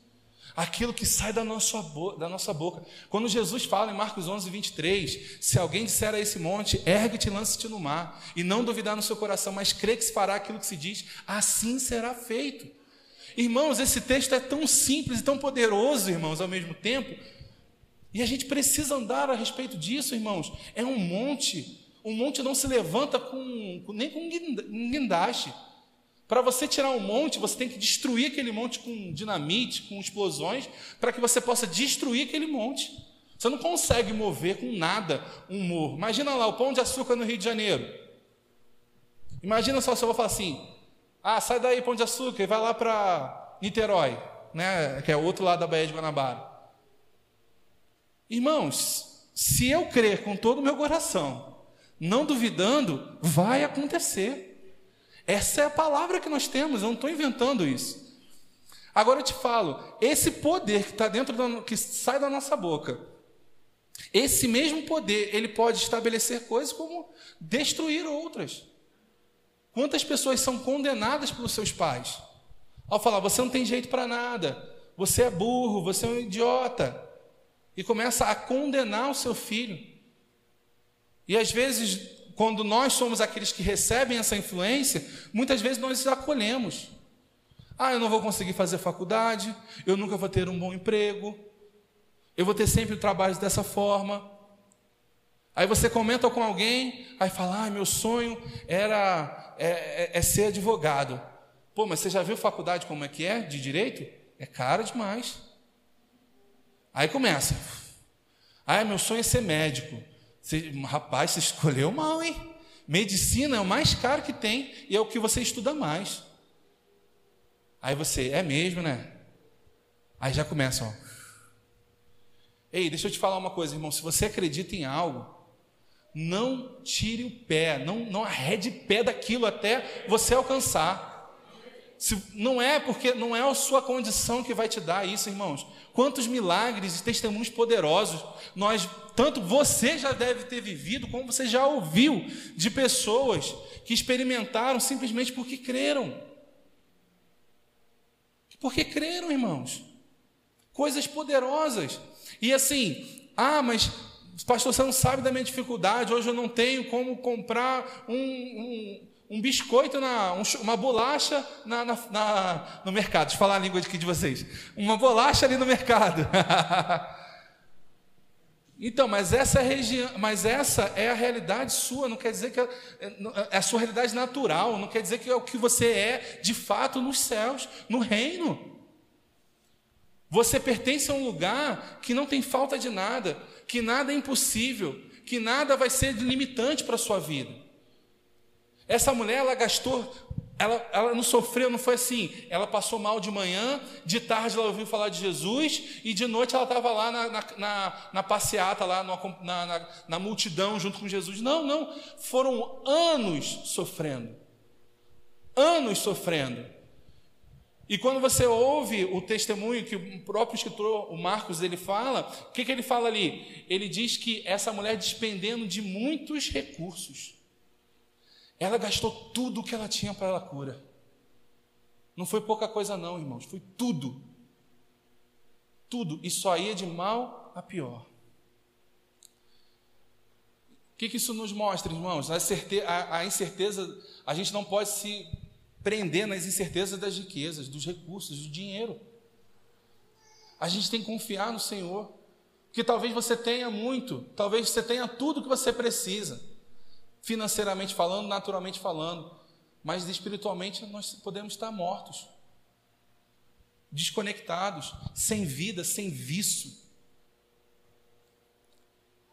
aquilo que sai da nossa, da nossa boca. Quando Jesus fala em Marcos 11, 23, se alguém disser a esse monte, ergue-te e lance-te no mar, e não duvidar no seu coração, mas crê que se fará aquilo que se diz, assim será feito. Irmãos, esse texto é tão simples e tão poderoso, irmãos, ao mesmo tempo, e a gente precisa andar a respeito disso, irmãos. É um monte, um monte não se levanta com, nem com um guindaste. Para você tirar um monte, você tem que destruir aquele monte com dinamite, com explosões, para que você possa destruir aquele monte. Você não consegue mover com nada um morro. Imagina lá o pão de açúcar no Rio de Janeiro. Imagina só se eu vou falar assim: ah, sai daí, pão de açúcar, e vai lá para Niterói, né, que é o outro lado da Baía de Guanabara. Irmãos, se eu crer com todo o meu coração, não duvidando, vai acontecer. Essa é a palavra que nós temos, eu não estou inventando isso. Agora eu te falo, esse poder que está dentro da, que sai da nossa boca, esse mesmo poder, ele pode estabelecer coisas como destruir outras. Quantas pessoas são condenadas pelos seus pais? Ao falar, você não tem jeito para nada, você é burro, você é um idiota. E começa a condenar o seu filho. E às vezes quando nós somos aqueles que recebem essa influência, muitas vezes nós acolhemos. Ah, eu não vou conseguir fazer faculdade, eu nunca vou ter um bom emprego, eu vou ter sempre trabalhos dessa forma. Aí você comenta com alguém, aí fala: ah, meu sonho era é, é, é ser advogado. Pô, mas você já viu faculdade como é que é de direito? É cara demais. Aí começa. Ah, meu sonho é ser médico. Você, rapaz, você escolheu mal, hein? Medicina é o mais caro que tem e é o que você estuda mais. Aí você, é mesmo, né? Aí já começa, ó. Ei, deixa eu te falar uma coisa, irmão. Se você acredita em algo, não tire o pé, não, não arrede pé daquilo até você alcançar. Se, não é porque não é a sua condição que vai te dar isso, irmãos. Quantos milagres e testemunhos poderosos nós, tanto você já deve ter vivido, como você já ouviu de pessoas que experimentaram simplesmente porque creram. Porque creram, irmãos. Coisas poderosas. E assim, ah, mas pastor, você não sabe da minha dificuldade. Hoje eu não tenho como comprar um, um, um biscoito, na, um, uma bolacha na, na, na, no mercado. Deixa eu falar a língua aqui de vocês. Uma bolacha ali no mercado. *laughs* então, mas essa, é região, mas essa é a realidade sua, não quer dizer que é, é a sua realidade natural, não quer dizer que é o que você é de fato nos céus, no reino. Você pertence a um lugar que não tem falta de nada, que nada é impossível, que nada vai ser limitante para a sua vida. Essa mulher, ela gastou, ela, ela não sofreu, não foi assim. Ela passou mal de manhã, de tarde ela ouviu falar de Jesus, e de noite ela estava lá na, na, na, na, passeata, lá na, na, multidão junto com Jesus. Não, não. Foram anos sofrendo. Anos sofrendo. E quando você ouve o testemunho que o próprio escritor, o Marcos, ele fala, o que, que ele fala ali? Ele diz que essa mulher despendendo de muitos recursos, ela gastou tudo o que ela tinha para a cura. Não foi pouca coisa, não, irmãos, foi tudo. Tudo, e só ia de mal a pior. O que, que isso nos mostra, irmãos? A, certeza, a, a incerteza, a gente não pode se prender nas incertezas das riquezas, dos recursos, do dinheiro. A gente tem que confiar no Senhor. Porque talvez você tenha muito, talvez você tenha tudo que você precisa, financeiramente falando, naturalmente falando, mas espiritualmente nós podemos estar mortos, desconectados, sem vida, sem vício.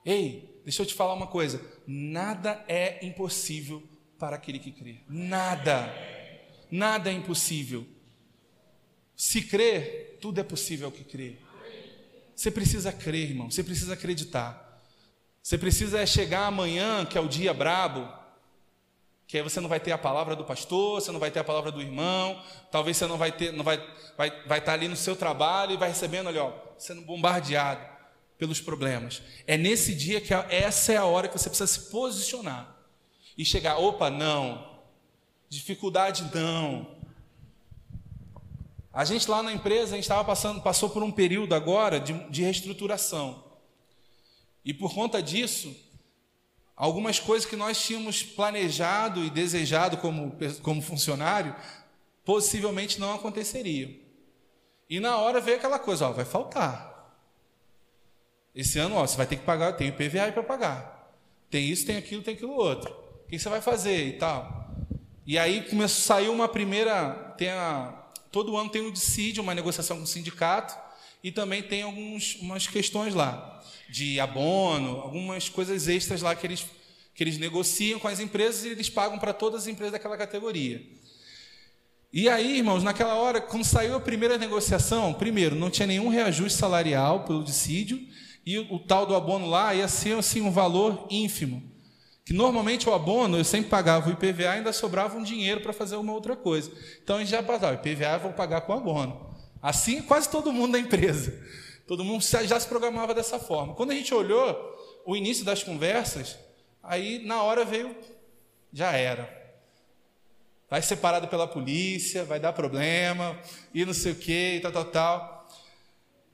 Ei, deixa eu te falar uma coisa: nada é impossível para aquele que crê. Nada. Nada é impossível. Se crer, tudo é possível ao que crê. Você precisa crer, irmão. Você precisa acreditar. Você precisa chegar amanhã, que é o dia brabo, que aí você não vai ter a palavra do pastor, você não vai ter a palavra do irmão, talvez você não vai ter, não vai, vai, vai estar ali no seu trabalho e vai recebendo, olha, ó, sendo bombardeado pelos problemas. É nesse dia que essa é a hora que você precisa se posicionar e chegar, opa, não, Dificuldade não. A gente lá na empresa, a gente estava passando, passou por um período agora de, de reestruturação. E por conta disso, algumas coisas que nós tínhamos planejado e desejado como, como funcionário, possivelmente não aconteceriam. E na hora veio aquela coisa, ó, vai faltar. Esse ano, ó, você vai ter que pagar, tem PVA para pagar. Tem isso, tem aquilo, tem aquilo outro. O que você vai fazer e tal? E aí começou, saiu uma primeira. Tem a, todo ano tem um dissídio, uma negociação com o sindicato, e também tem algumas questões lá, de abono, algumas coisas extras lá que eles, que eles negociam com as empresas e eles pagam para todas as empresas daquela categoria. E aí, irmãos, naquela hora, quando saiu a primeira negociação, primeiro, não tinha nenhum reajuste salarial pelo dissídio, e o, tal do abono lá ia ser assim, um valor ínfimo que normalmente o abono eu sempre pagava o IPVA ainda sobrava um dinheiro para fazer uma outra coisa. Então a gente já passava, o IPVA eu vou pagar com o abono. Assim quase todo mundo da empresa. Todo mundo já se programava dessa forma. Quando a gente olhou o início das conversas, aí na hora veio, já era. Vai ser parado pela polícia, vai dar problema, e não sei o que, tal, tal, tal.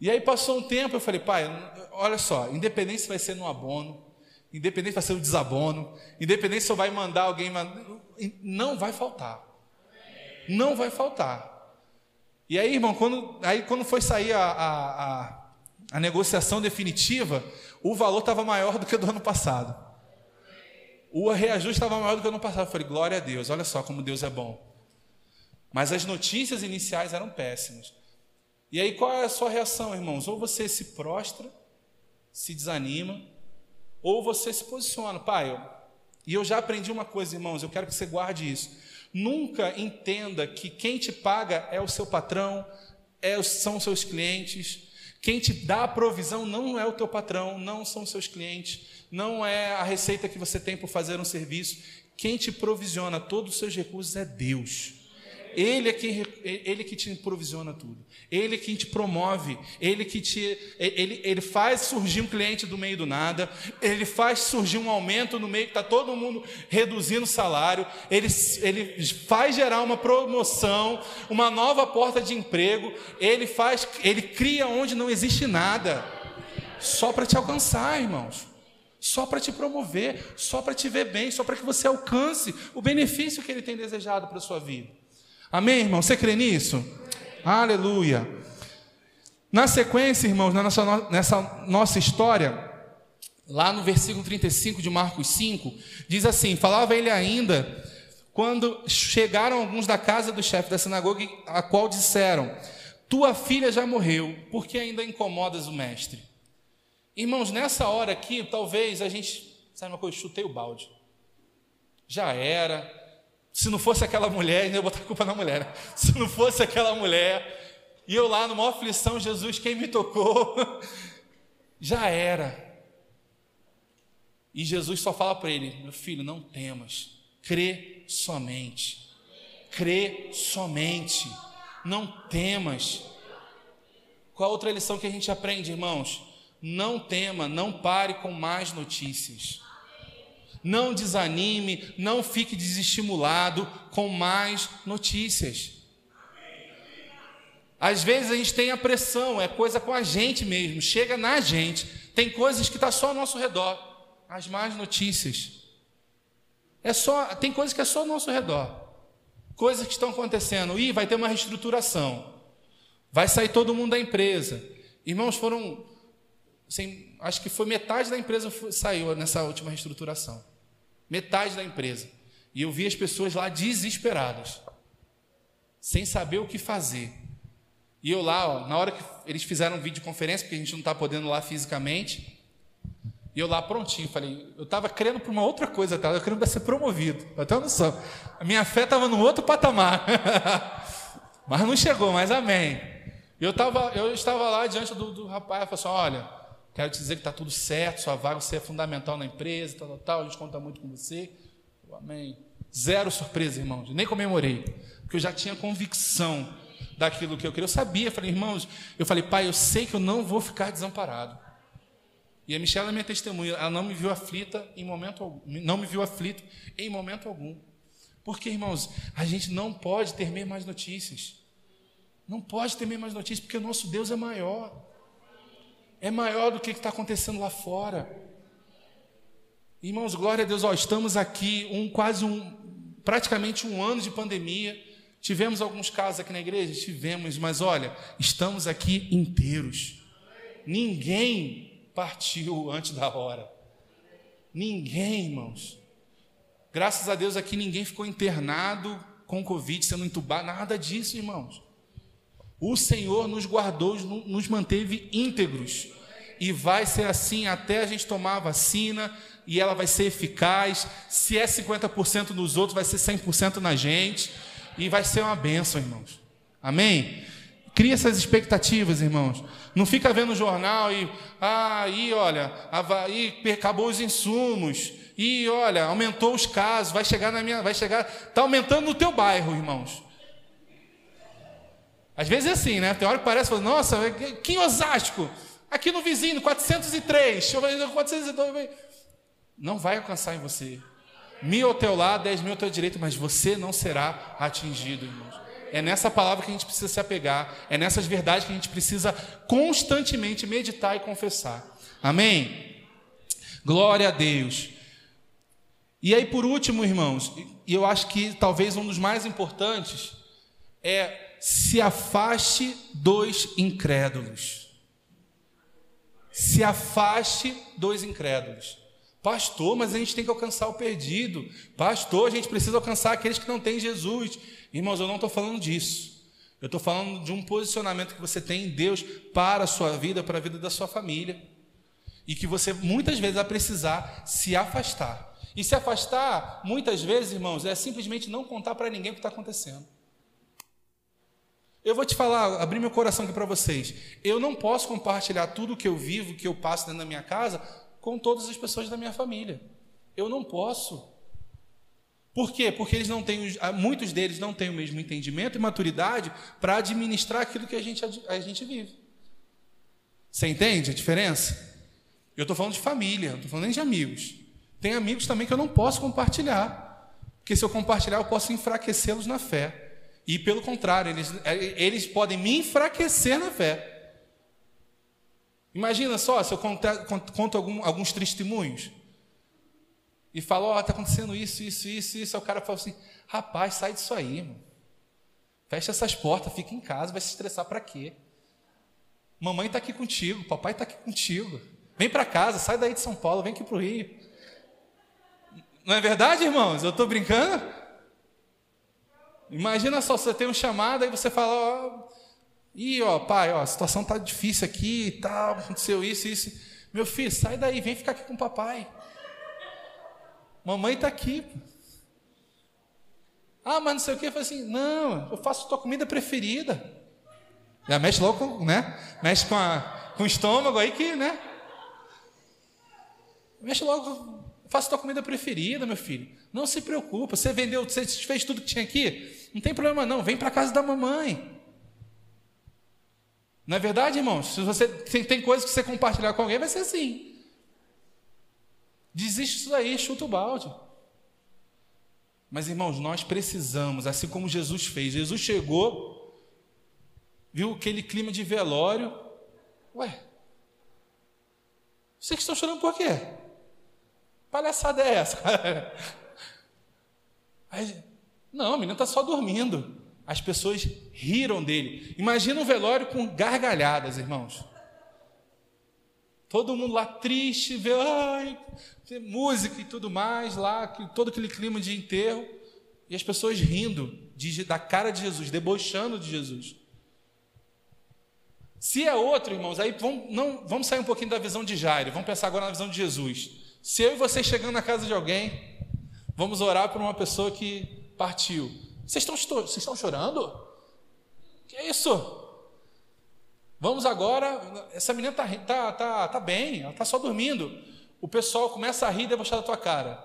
E aí passou um tempo, eu falei, pai, olha só, independente se vai ser no abono, Independente vai ser o desabono, independente se eu vai mandar alguém, não vai faltar. Não vai faltar. E aí, irmão, quando, aí, quando foi sair a, a, a, a negociação definitiva, o valor estava maior do que o do ano passado. O reajuste estava maior do que o ano passado. Eu falei, glória a Deus, olha só como Deus é bom. Mas as notícias iniciais eram péssimas. E aí, qual é a sua reação, irmãos? Ou você se prostra, se desanima, ou você se posiciona, pai, E eu já aprendi uma coisa, irmãos, eu quero que você guarde isso. Nunca entenda que quem te paga é o seu patrão, é, são os seus clientes. Quem te dá a provisão não é o teu patrão, não são os seus clientes, não é a receita que você tem por fazer um serviço. Quem te provisiona todos os seus recursos é Deus. Ele é quem ele que te provisiona tudo. Ele é quem te promove, ele que te ele, ele faz surgir um cliente do meio do nada, ele faz surgir um aumento no meio que está todo mundo reduzindo o salário, ele, ele faz gerar uma promoção, uma nova porta de emprego, ele faz, ele cria onde não existe nada, só para te alcançar, irmãos. Só para te promover, só para te ver bem, só para que você alcance o benefício que ele tem desejado para a sua vida. Amém, irmão? Você crê nisso? Aleluia. Na sequência, irmãos, nessa, nossa história, lá no versículo 35 de Marcos 5, diz assim: Falava ele ainda, quando chegaram alguns da casa do chefe da sinagoga, a qual disseram: Tua filha já morreu, por que ainda incomodas o mestre? Irmãos, nessa hora aqui, talvez a gente, sabe uma coisa, chutei o balde. Já era, se não fosse aquela mulher, ainda eu botar a culpa na mulher. Né? Se não fosse aquela mulher, e eu lá numa aflição, Jesus, quem me tocou, *laughs* já era. E Jesus só fala para ele: Meu filho, não temas, crê somente. Crê somente, não temas. Qual a outra lição que a gente aprende, irmãos? Não tema, não pare com mais notícias. Não desanime, não fique desestimulado com mais notícias. Às vezes a gente tem a pressão, é coisa com a gente mesmo, chega na gente. Tem coisas que está só ao nosso redor, as más notícias. É só, tem coisas que é só ao nosso redor. Coisas que estão acontecendo. Ih, vai ter uma reestruturação. Vai sair todo mundo da empresa. Irmãos, foram assim, acho que foi metade da empresa saiu nessa última reestruturação metade da empresa. E eu vi as pessoas lá desesperadas, sem saber o que fazer. E eu lá, ó, na hora que eles fizeram videoconferência, porque a gente não está podendo lá fisicamente, e eu lá prontinho, falei, eu estava querendo para uma outra coisa, tá? eu querendo ser promovido, até noção. A minha fé estava no outro patamar, *laughs* mas não chegou, mas amém. Eu, tava, eu estava lá diante do, do rapaz, falou assim: olha, Quero te dizer que está tudo certo, sua vaga, você é fundamental na empresa, tal, tal, tal, a gente conta muito com você. Amém. Zero surpresa, irmãos. Nem comemorei, porque eu já tinha convicção daquilo que eu queria. Eu sabia, falei, irmãos, eu falei, pai, eu sei que eu não vou ficar desamparado. E a Michelle é minha testemunha, ela não me viu aflita em momento algum, não me viu aflito em momento algum. Porque, irmãos, a gente não pode temer mais notícias. Não pode temer mais notícias, porque o nosso Deus é maior é maior do que está acontecendo lá fora. Irmãos, glória a Deus, ó, estamos aqui um quase um praticamente um ano de pandemia. Tivemos alguns casos aqui na igreja, tivemos, mas olha, estamos aqui inteiros. Ninguém partiu *laughs* antes da hora. Ninguém, irmãos. Graças a Deus aqui ninguém ficou internado com Covid, sendo entubado, nada disso, irmãos. O Senhor nos guardou, nos manteve íntegros. E vai ser assim até a gente tomar a vacina e ela vai ser eficaz. Se é 50% nos outros, vai ser 100% na gente. E vai ser uma bênção, irmãos. Amém? Cria essas expectativas, irmãos. Não fica vendo o jornal e, ah, e olha, aí acabou os insumos. E olha, aumentou os casos, vai chegar na minha, vai chegar, está aumentando no teu bairro, irmãos. Às vezes é assim, né? Tem hora que parece, nossa, que Osasco, aqui no vizinho, 403, deixa eu ver, 402, não vai alcançar em você. Mil ao teu lado, dez mil ao teu direito, mas você não será atingido, irmãos. É nessa palavra que a gente precisa se apegar, é nessas verdades que a gente precisa constantemente meditar e confessar. Amém? Glória a Deus. E aí, por último, irmãos, e eu acho que talvez um dos mais importantes é se afaste dos incrédulos. Se afaste dos incrédulos. Pastor, mas a gente tem que alcançar o perdido. Pastor, a gente precisa alcançar aqueles que não têm Jesus. Irmãos, eu não estou falando disso. Eu estou falando de um posicionamento que você tem em Deus para a sua vida, para a vida da sua família. E que você muitas vezes vai precisar se afastar. E se afastar, muitas vezes, irmãos, é simplesmente não contar para ninguém o que está acontecendo. Eu vou te falar, abrir meu coração aqui para vocês. Eu não posso compartilhar tudo que eu vivo, que eu passo dentro da minha casa, com todas as pessoas da minha família. Eu não posso. Por quê? Porque eles não têm, muitos deles não têm o mesmo entendimento e maturidade para administrar aquilo que a gente, a gente vive. Você entende a diferença? Eu estou falando de família, não estou falando nem de amigos. Tem amigos também que eu não posso compartilhar. Porque se eu compartilhar, eu posso enfraquecê-los na fé. E pelo contrário, eles, eles podem me enfraquecer na fé. Imagina só se eu conto, conto algum, alguns testemunhos e falo, ó, oh, está acontecendo isso, isso, isso, isso. Aí o cara fala assim, rapaz, sai disso aí, irmão. Fecha essas portas, fica em casa, vai se estressar para quê? Mamãe está aqui contigo, papai está aqui contigo. Vem para casa, sai daí de São Paulo, vem aqui para o Rio. Não é verdade, irmãos? Eu estou brincando? Imagina só, você tem um chamado, aí você fala, ó, ih, ó, pai, ó, a situação tá difícil aqui e tal, aconteceu isso, isso. Meu filho, sai daí, vem ficar aqui com o papai. Mamãe está aqui. Ah, mas não sei o que. Eu falei assim: não, eu faço tua comida preferida. Já mexe logo, né? Mexe com, a, com o estômago aí que, né? Mexe logo, faço tua comida preferida, meu filho. Não se preocupa, você vendeu, você fez tudo que tinha aqui. Não tem problema não, vem para casa da mamãe. Não é verdade, irmãos? Se você tem, tem coisas que você compartilhar com alguém, vai ser assim. Desiste disso aí, chuta o balde. Mas, irmãos, nós precisamos, assim como Jesus fez. Jesus chegou, viu aquele clima de velório. Ué, vocês estão chorando por quê? Palhaçada é essa? *laughs* Aí, não, o menino está só dormindo. As pessoas riram dele. Imagina um velório com gargalhadas, irmãos. Todo mundo lá triste, vê, ai, música e tudo mais lá, todo aquele clima de enterro, e as pessoas rindo de, da cara de Jesus, debochando de Jesus. Se é outro, irmãos, aí vamos, não, vamos sair um pouquinho da visão de Jairo, vamos pensar agora na visão de Jesus. Se eu e você chegando na casa de alguém, vamos orar por uma pessoa que partiu. Vocês estão, vocês estão chorando? Que é isso? Vamos agora, essa menina está tá, tá, tá bem, ela está só dormindo. O pessoal começa a rir e debochar da tua cara.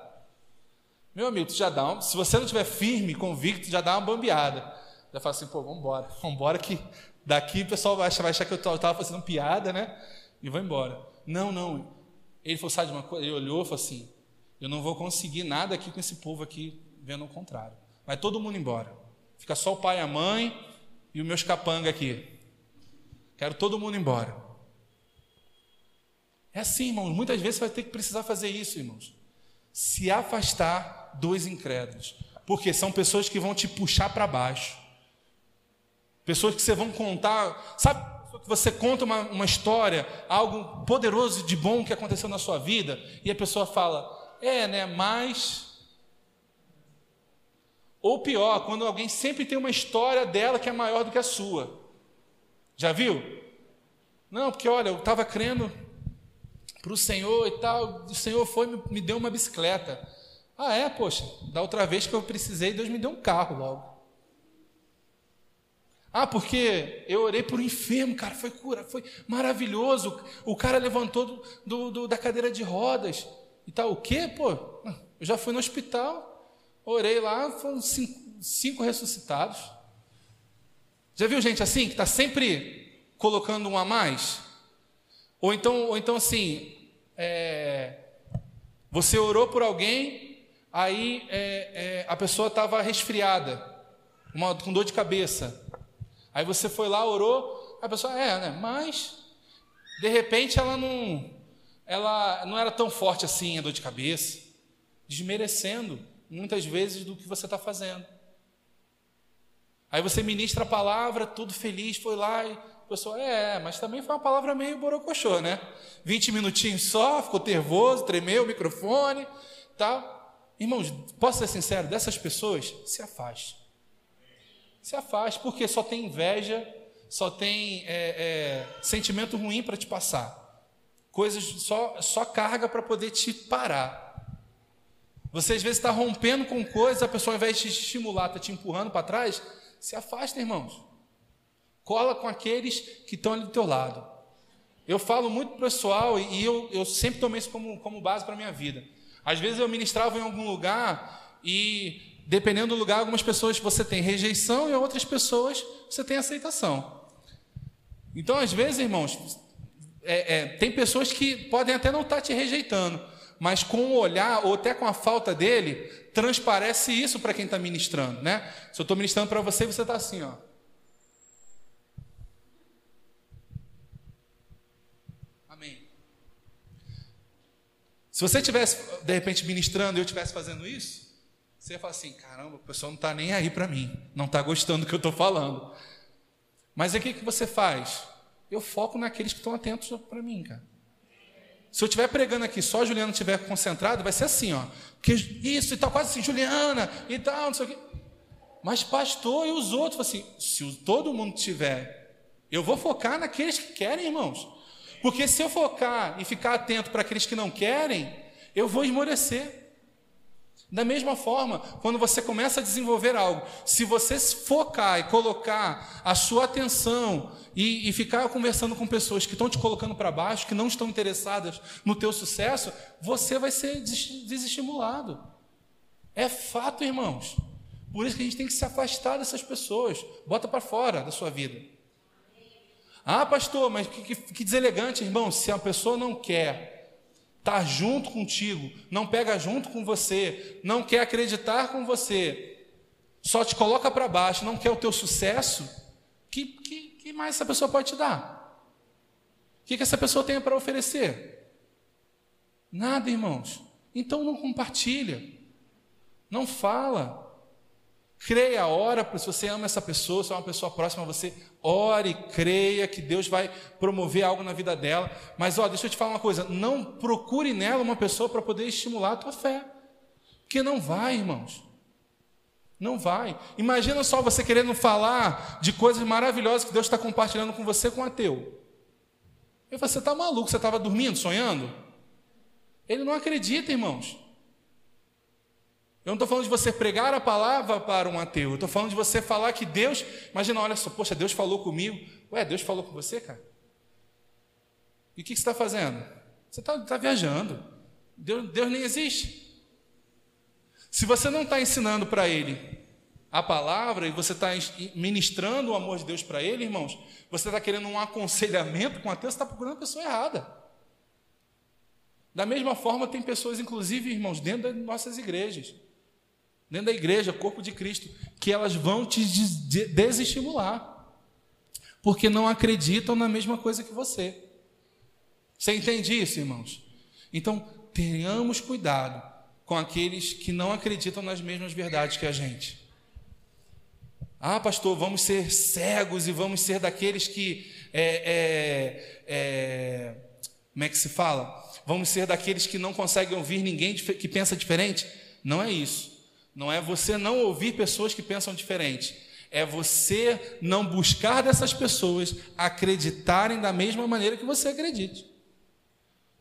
Meu amigo, já dá um, se você não estiver firme, convicto, já dá uma bambeada. Já fala assim, pô, vamos embora, vamos embora que daqui o pessoal vai achar, vai achar que eu estava fazendo piada, né? E vou embora. Não, não. Ele falou, sabe de uma coisa? Ele olhou e falou assim, eu não vou conseguir nada aqui com esse povo aqui vendo o contrário. Vai todo mundo embora. Fica só o pai e a mãe e o meus capanga aqui. Quero todo mundo embora. É assim, irmãos. Muitas vezes você vai ter que precisar fazer isso, irmãos. Se afastar dos incrédulos. Porque são pessoas que vão te puxar para baixo. Pessoas que você vão contar. Sabe, você conta uma, uma história, algo poderoso de bom que aconteceu na sua vida, e a pessoa fala, é, né, mas. Ou pior, quando alguém sempre tem uma história dela que é maior do que a sua. Já viu? Não, porque olha, eu estava crendo para o Senhor e tal, o Senhor foi me, me deu uma bicicleta. Ah, é? Poxa, da outra vez que eu precisei, Deus me deu um carro logo. Ah, porque eu orei por um enfermo, cara, foi cura, foi maravilhoso. O cara levantou do, do, do, da cadeira de rodas e tal. O quê, pô? Eu já fui no hospital, orei lá, foram cinco, cinco ressuscitados. Já viu gente assim, que está sempre colocando um a mais? Ou então, ou então assim, é, você orou por alguém, aí é, é, a pessoa estava resfriada, uma, com dor de cabeça. Aí você foi lá, orou, a pessoa, é, né? Mas, de repente, ela não, ela não era tão forte assim, a dor de cabeça, desmerecendo muitas vezes do que você está fazendo. Aí você ministra a palavra, tudo feliz, foi lá e o pessoal, é, mas também foi uma palavra meio borocochô, né? 20 minutinhos só, ficou nervoso, tremeu o microfone, tal. Irmãos, posso ser sincero, dessas pessoas, se afaste. Se afaste, porque só tem inveja, só tem é, é, sentimento ruim para te passar. Coisas, só, só carga para poder te parar. Você às vezes está rompendo com coisas, a pessoa ao invés de te estimular, está te empurrando para trás, se afasta, irmãos. Cola com aqueles que estão ali do teu lado. Eu falo muito pessoal e eu, eu sempre tomei isso como, como base para minha vida. Às vezes eu ministrava em algum lugar e, dependendo do lugar, algumas pessoas você tem rejeição e outras pessoas você tem aceitação. Então, às vezes, irmãos, é, é, tem pessoas que podem até não estar tá te rejeitando, mas com o olhar ou até com a falta dele, transparece isso para quem está ministrando, né? Se eu estou ministrando para você, você está assim, ó. Se você tivesse, de repente, ministrando e eu estivesse fazendo isso, você ia falar assim: caramba, o pessoal não está nem aí para mim, não está gostando do que eu estou falando. Mas o que, que você faz? Eu foco naqueles que estão atentos para mim, cara. Se eu estiver pregando aqui, só a Juliana estiver concentrada, vai ser assim, ó. Porque isso e tal, quase assim, Juliana e tal, não sei o quê. Mas pastor e os outros, assim, se todo mundo tiver, eu vou focar naqueles que querem, irmãos. Porque se eu focar e ficar atento para aqueles que não querem, eu vou esmorecer. Da mesma forma, quando você começa a desenvolver algo, se você focar e colocar a sua atenção e, e ficar conversando com pessoas que estão te colocando para baixo, que não estão interessadas no teu sucesso, você vai ser desestimulado. É fato, irmãos. Por isso que a gente tem que se afastar dessas pessoas. Bota para fora da sua vida. Ah, pastor, mas que, que, que deselegante, irmão. Se a pessoa não quer estar junto contigo, não pega junto com você, não quer acreditar com você, só te coloca para baixo, não quer o teu sucesso, que, que, que mais essa pessoa pode te dar? O que, que essa pessoa tem para oferecer? Nada, irmãos. Então não compartilha, não fala. Creia, ora, se você ama essa pessoa, se é uma pessoa próxima você, ore, creia que Deus vai promover algo na vida dela. Mas, ó, deixa eu te falar uma coisa: não procure nela uma pessoa para poder estimular a tua fé. Porque não vai, irmãos. Não vai. Imagina só você querendo falar de coisas maravilhosas que Deus está compartilhando com você com um ateu. E você está maluco, você estava dormindo, sonhando? Ele não acredita, irmãos. Eu não estou falando de você pregar a palavra para um ateu. Eu estou falando de você falar que Deus. Imagina, olha só, poxa, Deus falou comigo. Ué, Deus falou com você, cara? E o que, você está fazendo? Você está tá viajando. Deus, Deus nem existe. Se você não está ensinando para ele a palavra e você está ministrando o amor de Deus para ele, irmãos, você está querendo um aconselhamento com ateu, você está procurando a pessoa errada. Da mesma forma, tem pessoas, inclusive, irmãos, dentro das nossas igrejas dentro da igreja, corpo de Cristo, que elas vão te desestimular, porque não acreditam na mesma coisa que você. Você entende isso, irmãos? Então, tenhamos cuidado com aqueles que não acreditam nas mesmas verdades que a gente. Ah, pastor, vamos ser cegos e vamos ser daqueles que. É, é, é, como é que se fala? Vamos ser daqueles que não conseguem ouvir ninguém que pensa diferente? Não é isso. Não é você não ouvir pessoas que pensam diferente. É você não buscar dessas pessoas acreditarem da mesma maneira que você acredite.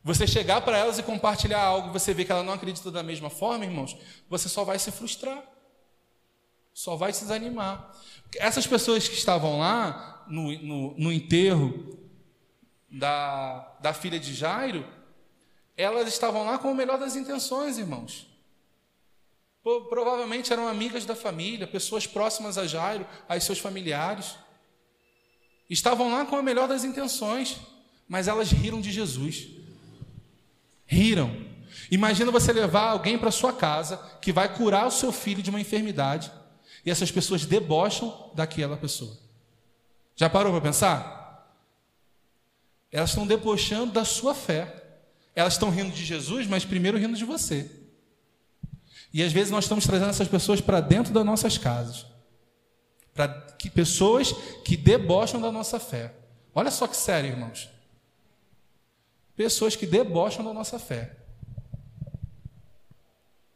Você chegar para elas e compartilhar algo você vê que ela não acredita da mesma forma, irmãos, você só vai se frustrar. Só vai se desanimar. Essas pessoas que estavam lá no, no, no enterro da, da filha de Jairo, elas estavam lá com o melhor das intenções, irmãos. Provavelmente eram amigas da família, pessoas próximas a Jairo, a seus familiares. Estavam lá com a melhor das intenções, mas elas riram de Jesus. Riram. Imagina você levar alguém para sua casa que vai curar o seu filho de uma enfermidade e essas pessoas debocham daquela pessoa. Já parou para pensar? Elas estão debochando da sua fé. Elas estão rindo de Jesus, mas primeiro rindo de você. E às vezes nós estamos trazendo essas pessoas para dentro das nossas casas. Para que pessoas que debocham da nossa fé. Olha só que sério, irmãos. Pessoas que debocham da nossa fé.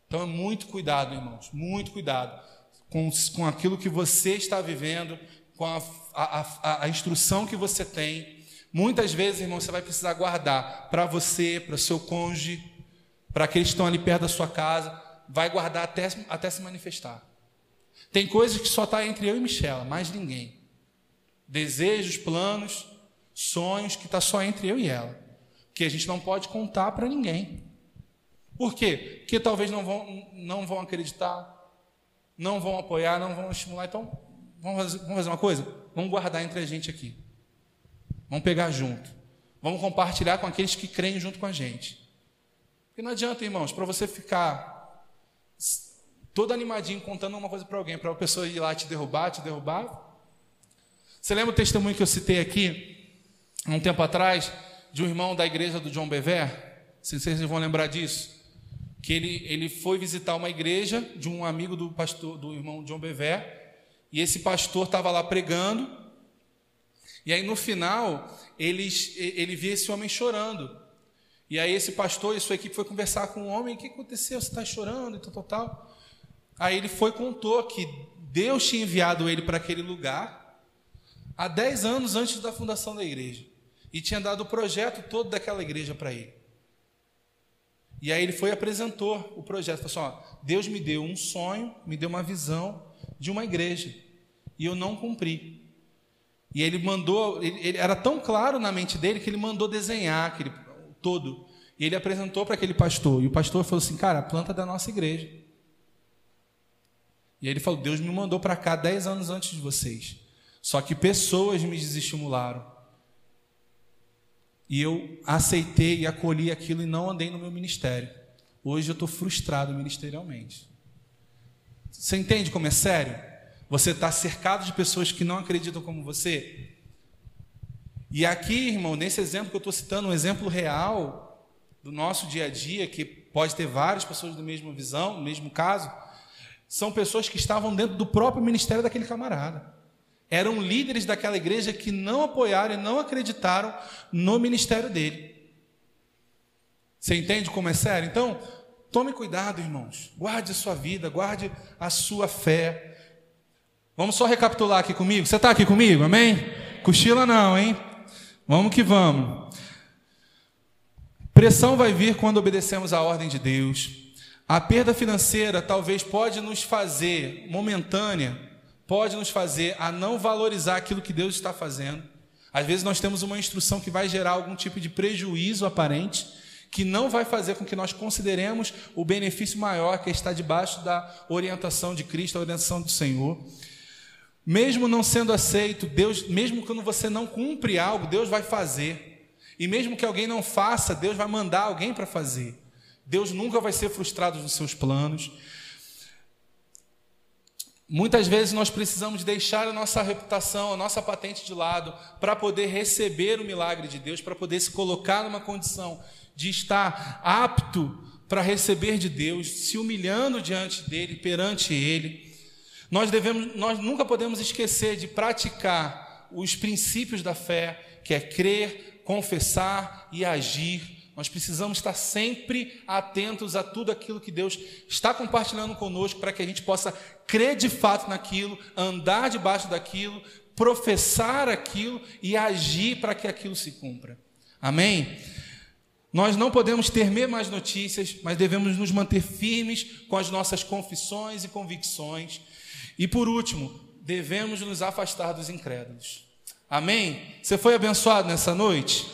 Então é muito cuidado, irmãos, muito cuidado com, com aquilo que você está vivendo, com a, a, a, a instrução que você tem. Muitas vezes, irmão, você vai precisar guardar para você, para seu cônjuge, para aqueles que estão ali perto da sua casa, vai guardar até, até se manifestar. Tem coisas que só está entre eu e Michela, mais ninguém. Desejos, planos, sonhos que está só entre eu e ela. Que a gente não pode contar para ninguém. Por quê? Porque talvez não vão, não vão acreditar, não vão apoiar, não vão estimular. Então, vamos fazer, vamos fazer uma coisa? Vamos guardar entre a gente aqui. Vamos pegar junto. Vamos compartilhar com aqueles que creem junto com a gente. Porque não adianta, irmãos, para você ficar todo animadinho contando uma coisa para alguém, para a pessoa ir lá te derrubar, te derrubar. Você lembra o testemunho que eu citei aqui, há um tempo atrás, de um irmão da igreja do John Bever? Se vocês vão lembrar disso. Que ele, ele foi visitar uma igreja de um amigo do pastor, do irmão John Bever, e esse pastor estava lá pregando, e aí no final, eles, ele via esse homem chorando. E aí esse pastor e sua equipe foi conversar com o homem, o que aconteceu? Você está chorando e tal, tal, tal. Aí ele foi contou que Deus tinha enviado ele para aquele lugar há 10 anos antes da fundação da igreja. E tinha dado o projeto todo daquela igreja para ele. E aí ele foi e apresentou o projeto. Falou assim, ó, Deus me deu um sonho, me deu uma visão de uma igreja. E eu não cumpri. E ele mandou, ele, ele era tão claro na mente dele que ele mandou desenhar aquele todo. E ele apresentou para aquele pastor. E o pastor falou assim: Cara, a planta da nossa igreja. E ele falou: Deus me mandou para cá dez anos antes de vocês. Só que pessoas me desestimularam. E eu aceitei e acolhi aquilo e não andei no meu ministério. Hoje eu estou frustrado ministerialmente. Você entende como é sério? Você está cercado de pessoas que não acreditam como você. E aqui, irmão, nesse exemplo que eu estou citando, um exemplo real do nosso dia a dia, que pode ter várias pessoas da mesma visão, no mesmo caso, são pessoas que estavam dentro do próprio ministério daquele camarada. Eram líderes daquela igreja que não apoiaram e não acreditaram no ministério dele. Você entende como é sério? Então, tome cuidado, irmãos. Guarde a sua vida, guarde a sua fé. Vamos só recapitular aqui comigo. Você está aqui comigo? Amém? Cochila não, hein? Vamos que vamos. Pressão vai vir quando obedecemos a ordem de Deus. A perda financeira talvez pode nos fazer momentânea, pode nos fazer a não valorizar aquilo que Deus está fazendo. Às vezes nós temos uma instrução que vai gerar algum tipo de prejuízo aparente, que não vai fazer com que nós consideremos o benefício maior que está debaixo da orientação de Cristo, a orientação do Senhor. Mesmo não sendo aceito, Deus, mesmo quando você não cumpre algo, Deus vai fazer. E mesmo que alguém não faça, Deus vai mandar alguém para fazer. Deus nunca vai ser frustrado nos seus planos. Muitas vezes nós precisamos deixar a nossa reputação, a nossa patente de lado, para poder receber o milagre de Deus, para poder se colocar numa condição de estar apto para receber de Deus, se humilhando diante dele, perante ele. Nós, devemos, nós nunca podemos esquecer de praticar os princípios da fé, que é crer, confessar e agir. Nós precisamos estar sempre atentos a tudo aquilo que Deus está compartilhando conosco para que a gente possa crer de fato naquilo, andar debaixo daquilo, professar aquilo e agir para que aquilo se cumpra. Amém? Nós não podemos temer mais notícias, mas devemos nos manter firmes com as nossas confissões e convicções e por último, devemos nos afastar dos incrédulos. Amém? Você foi abençoado nessa noite?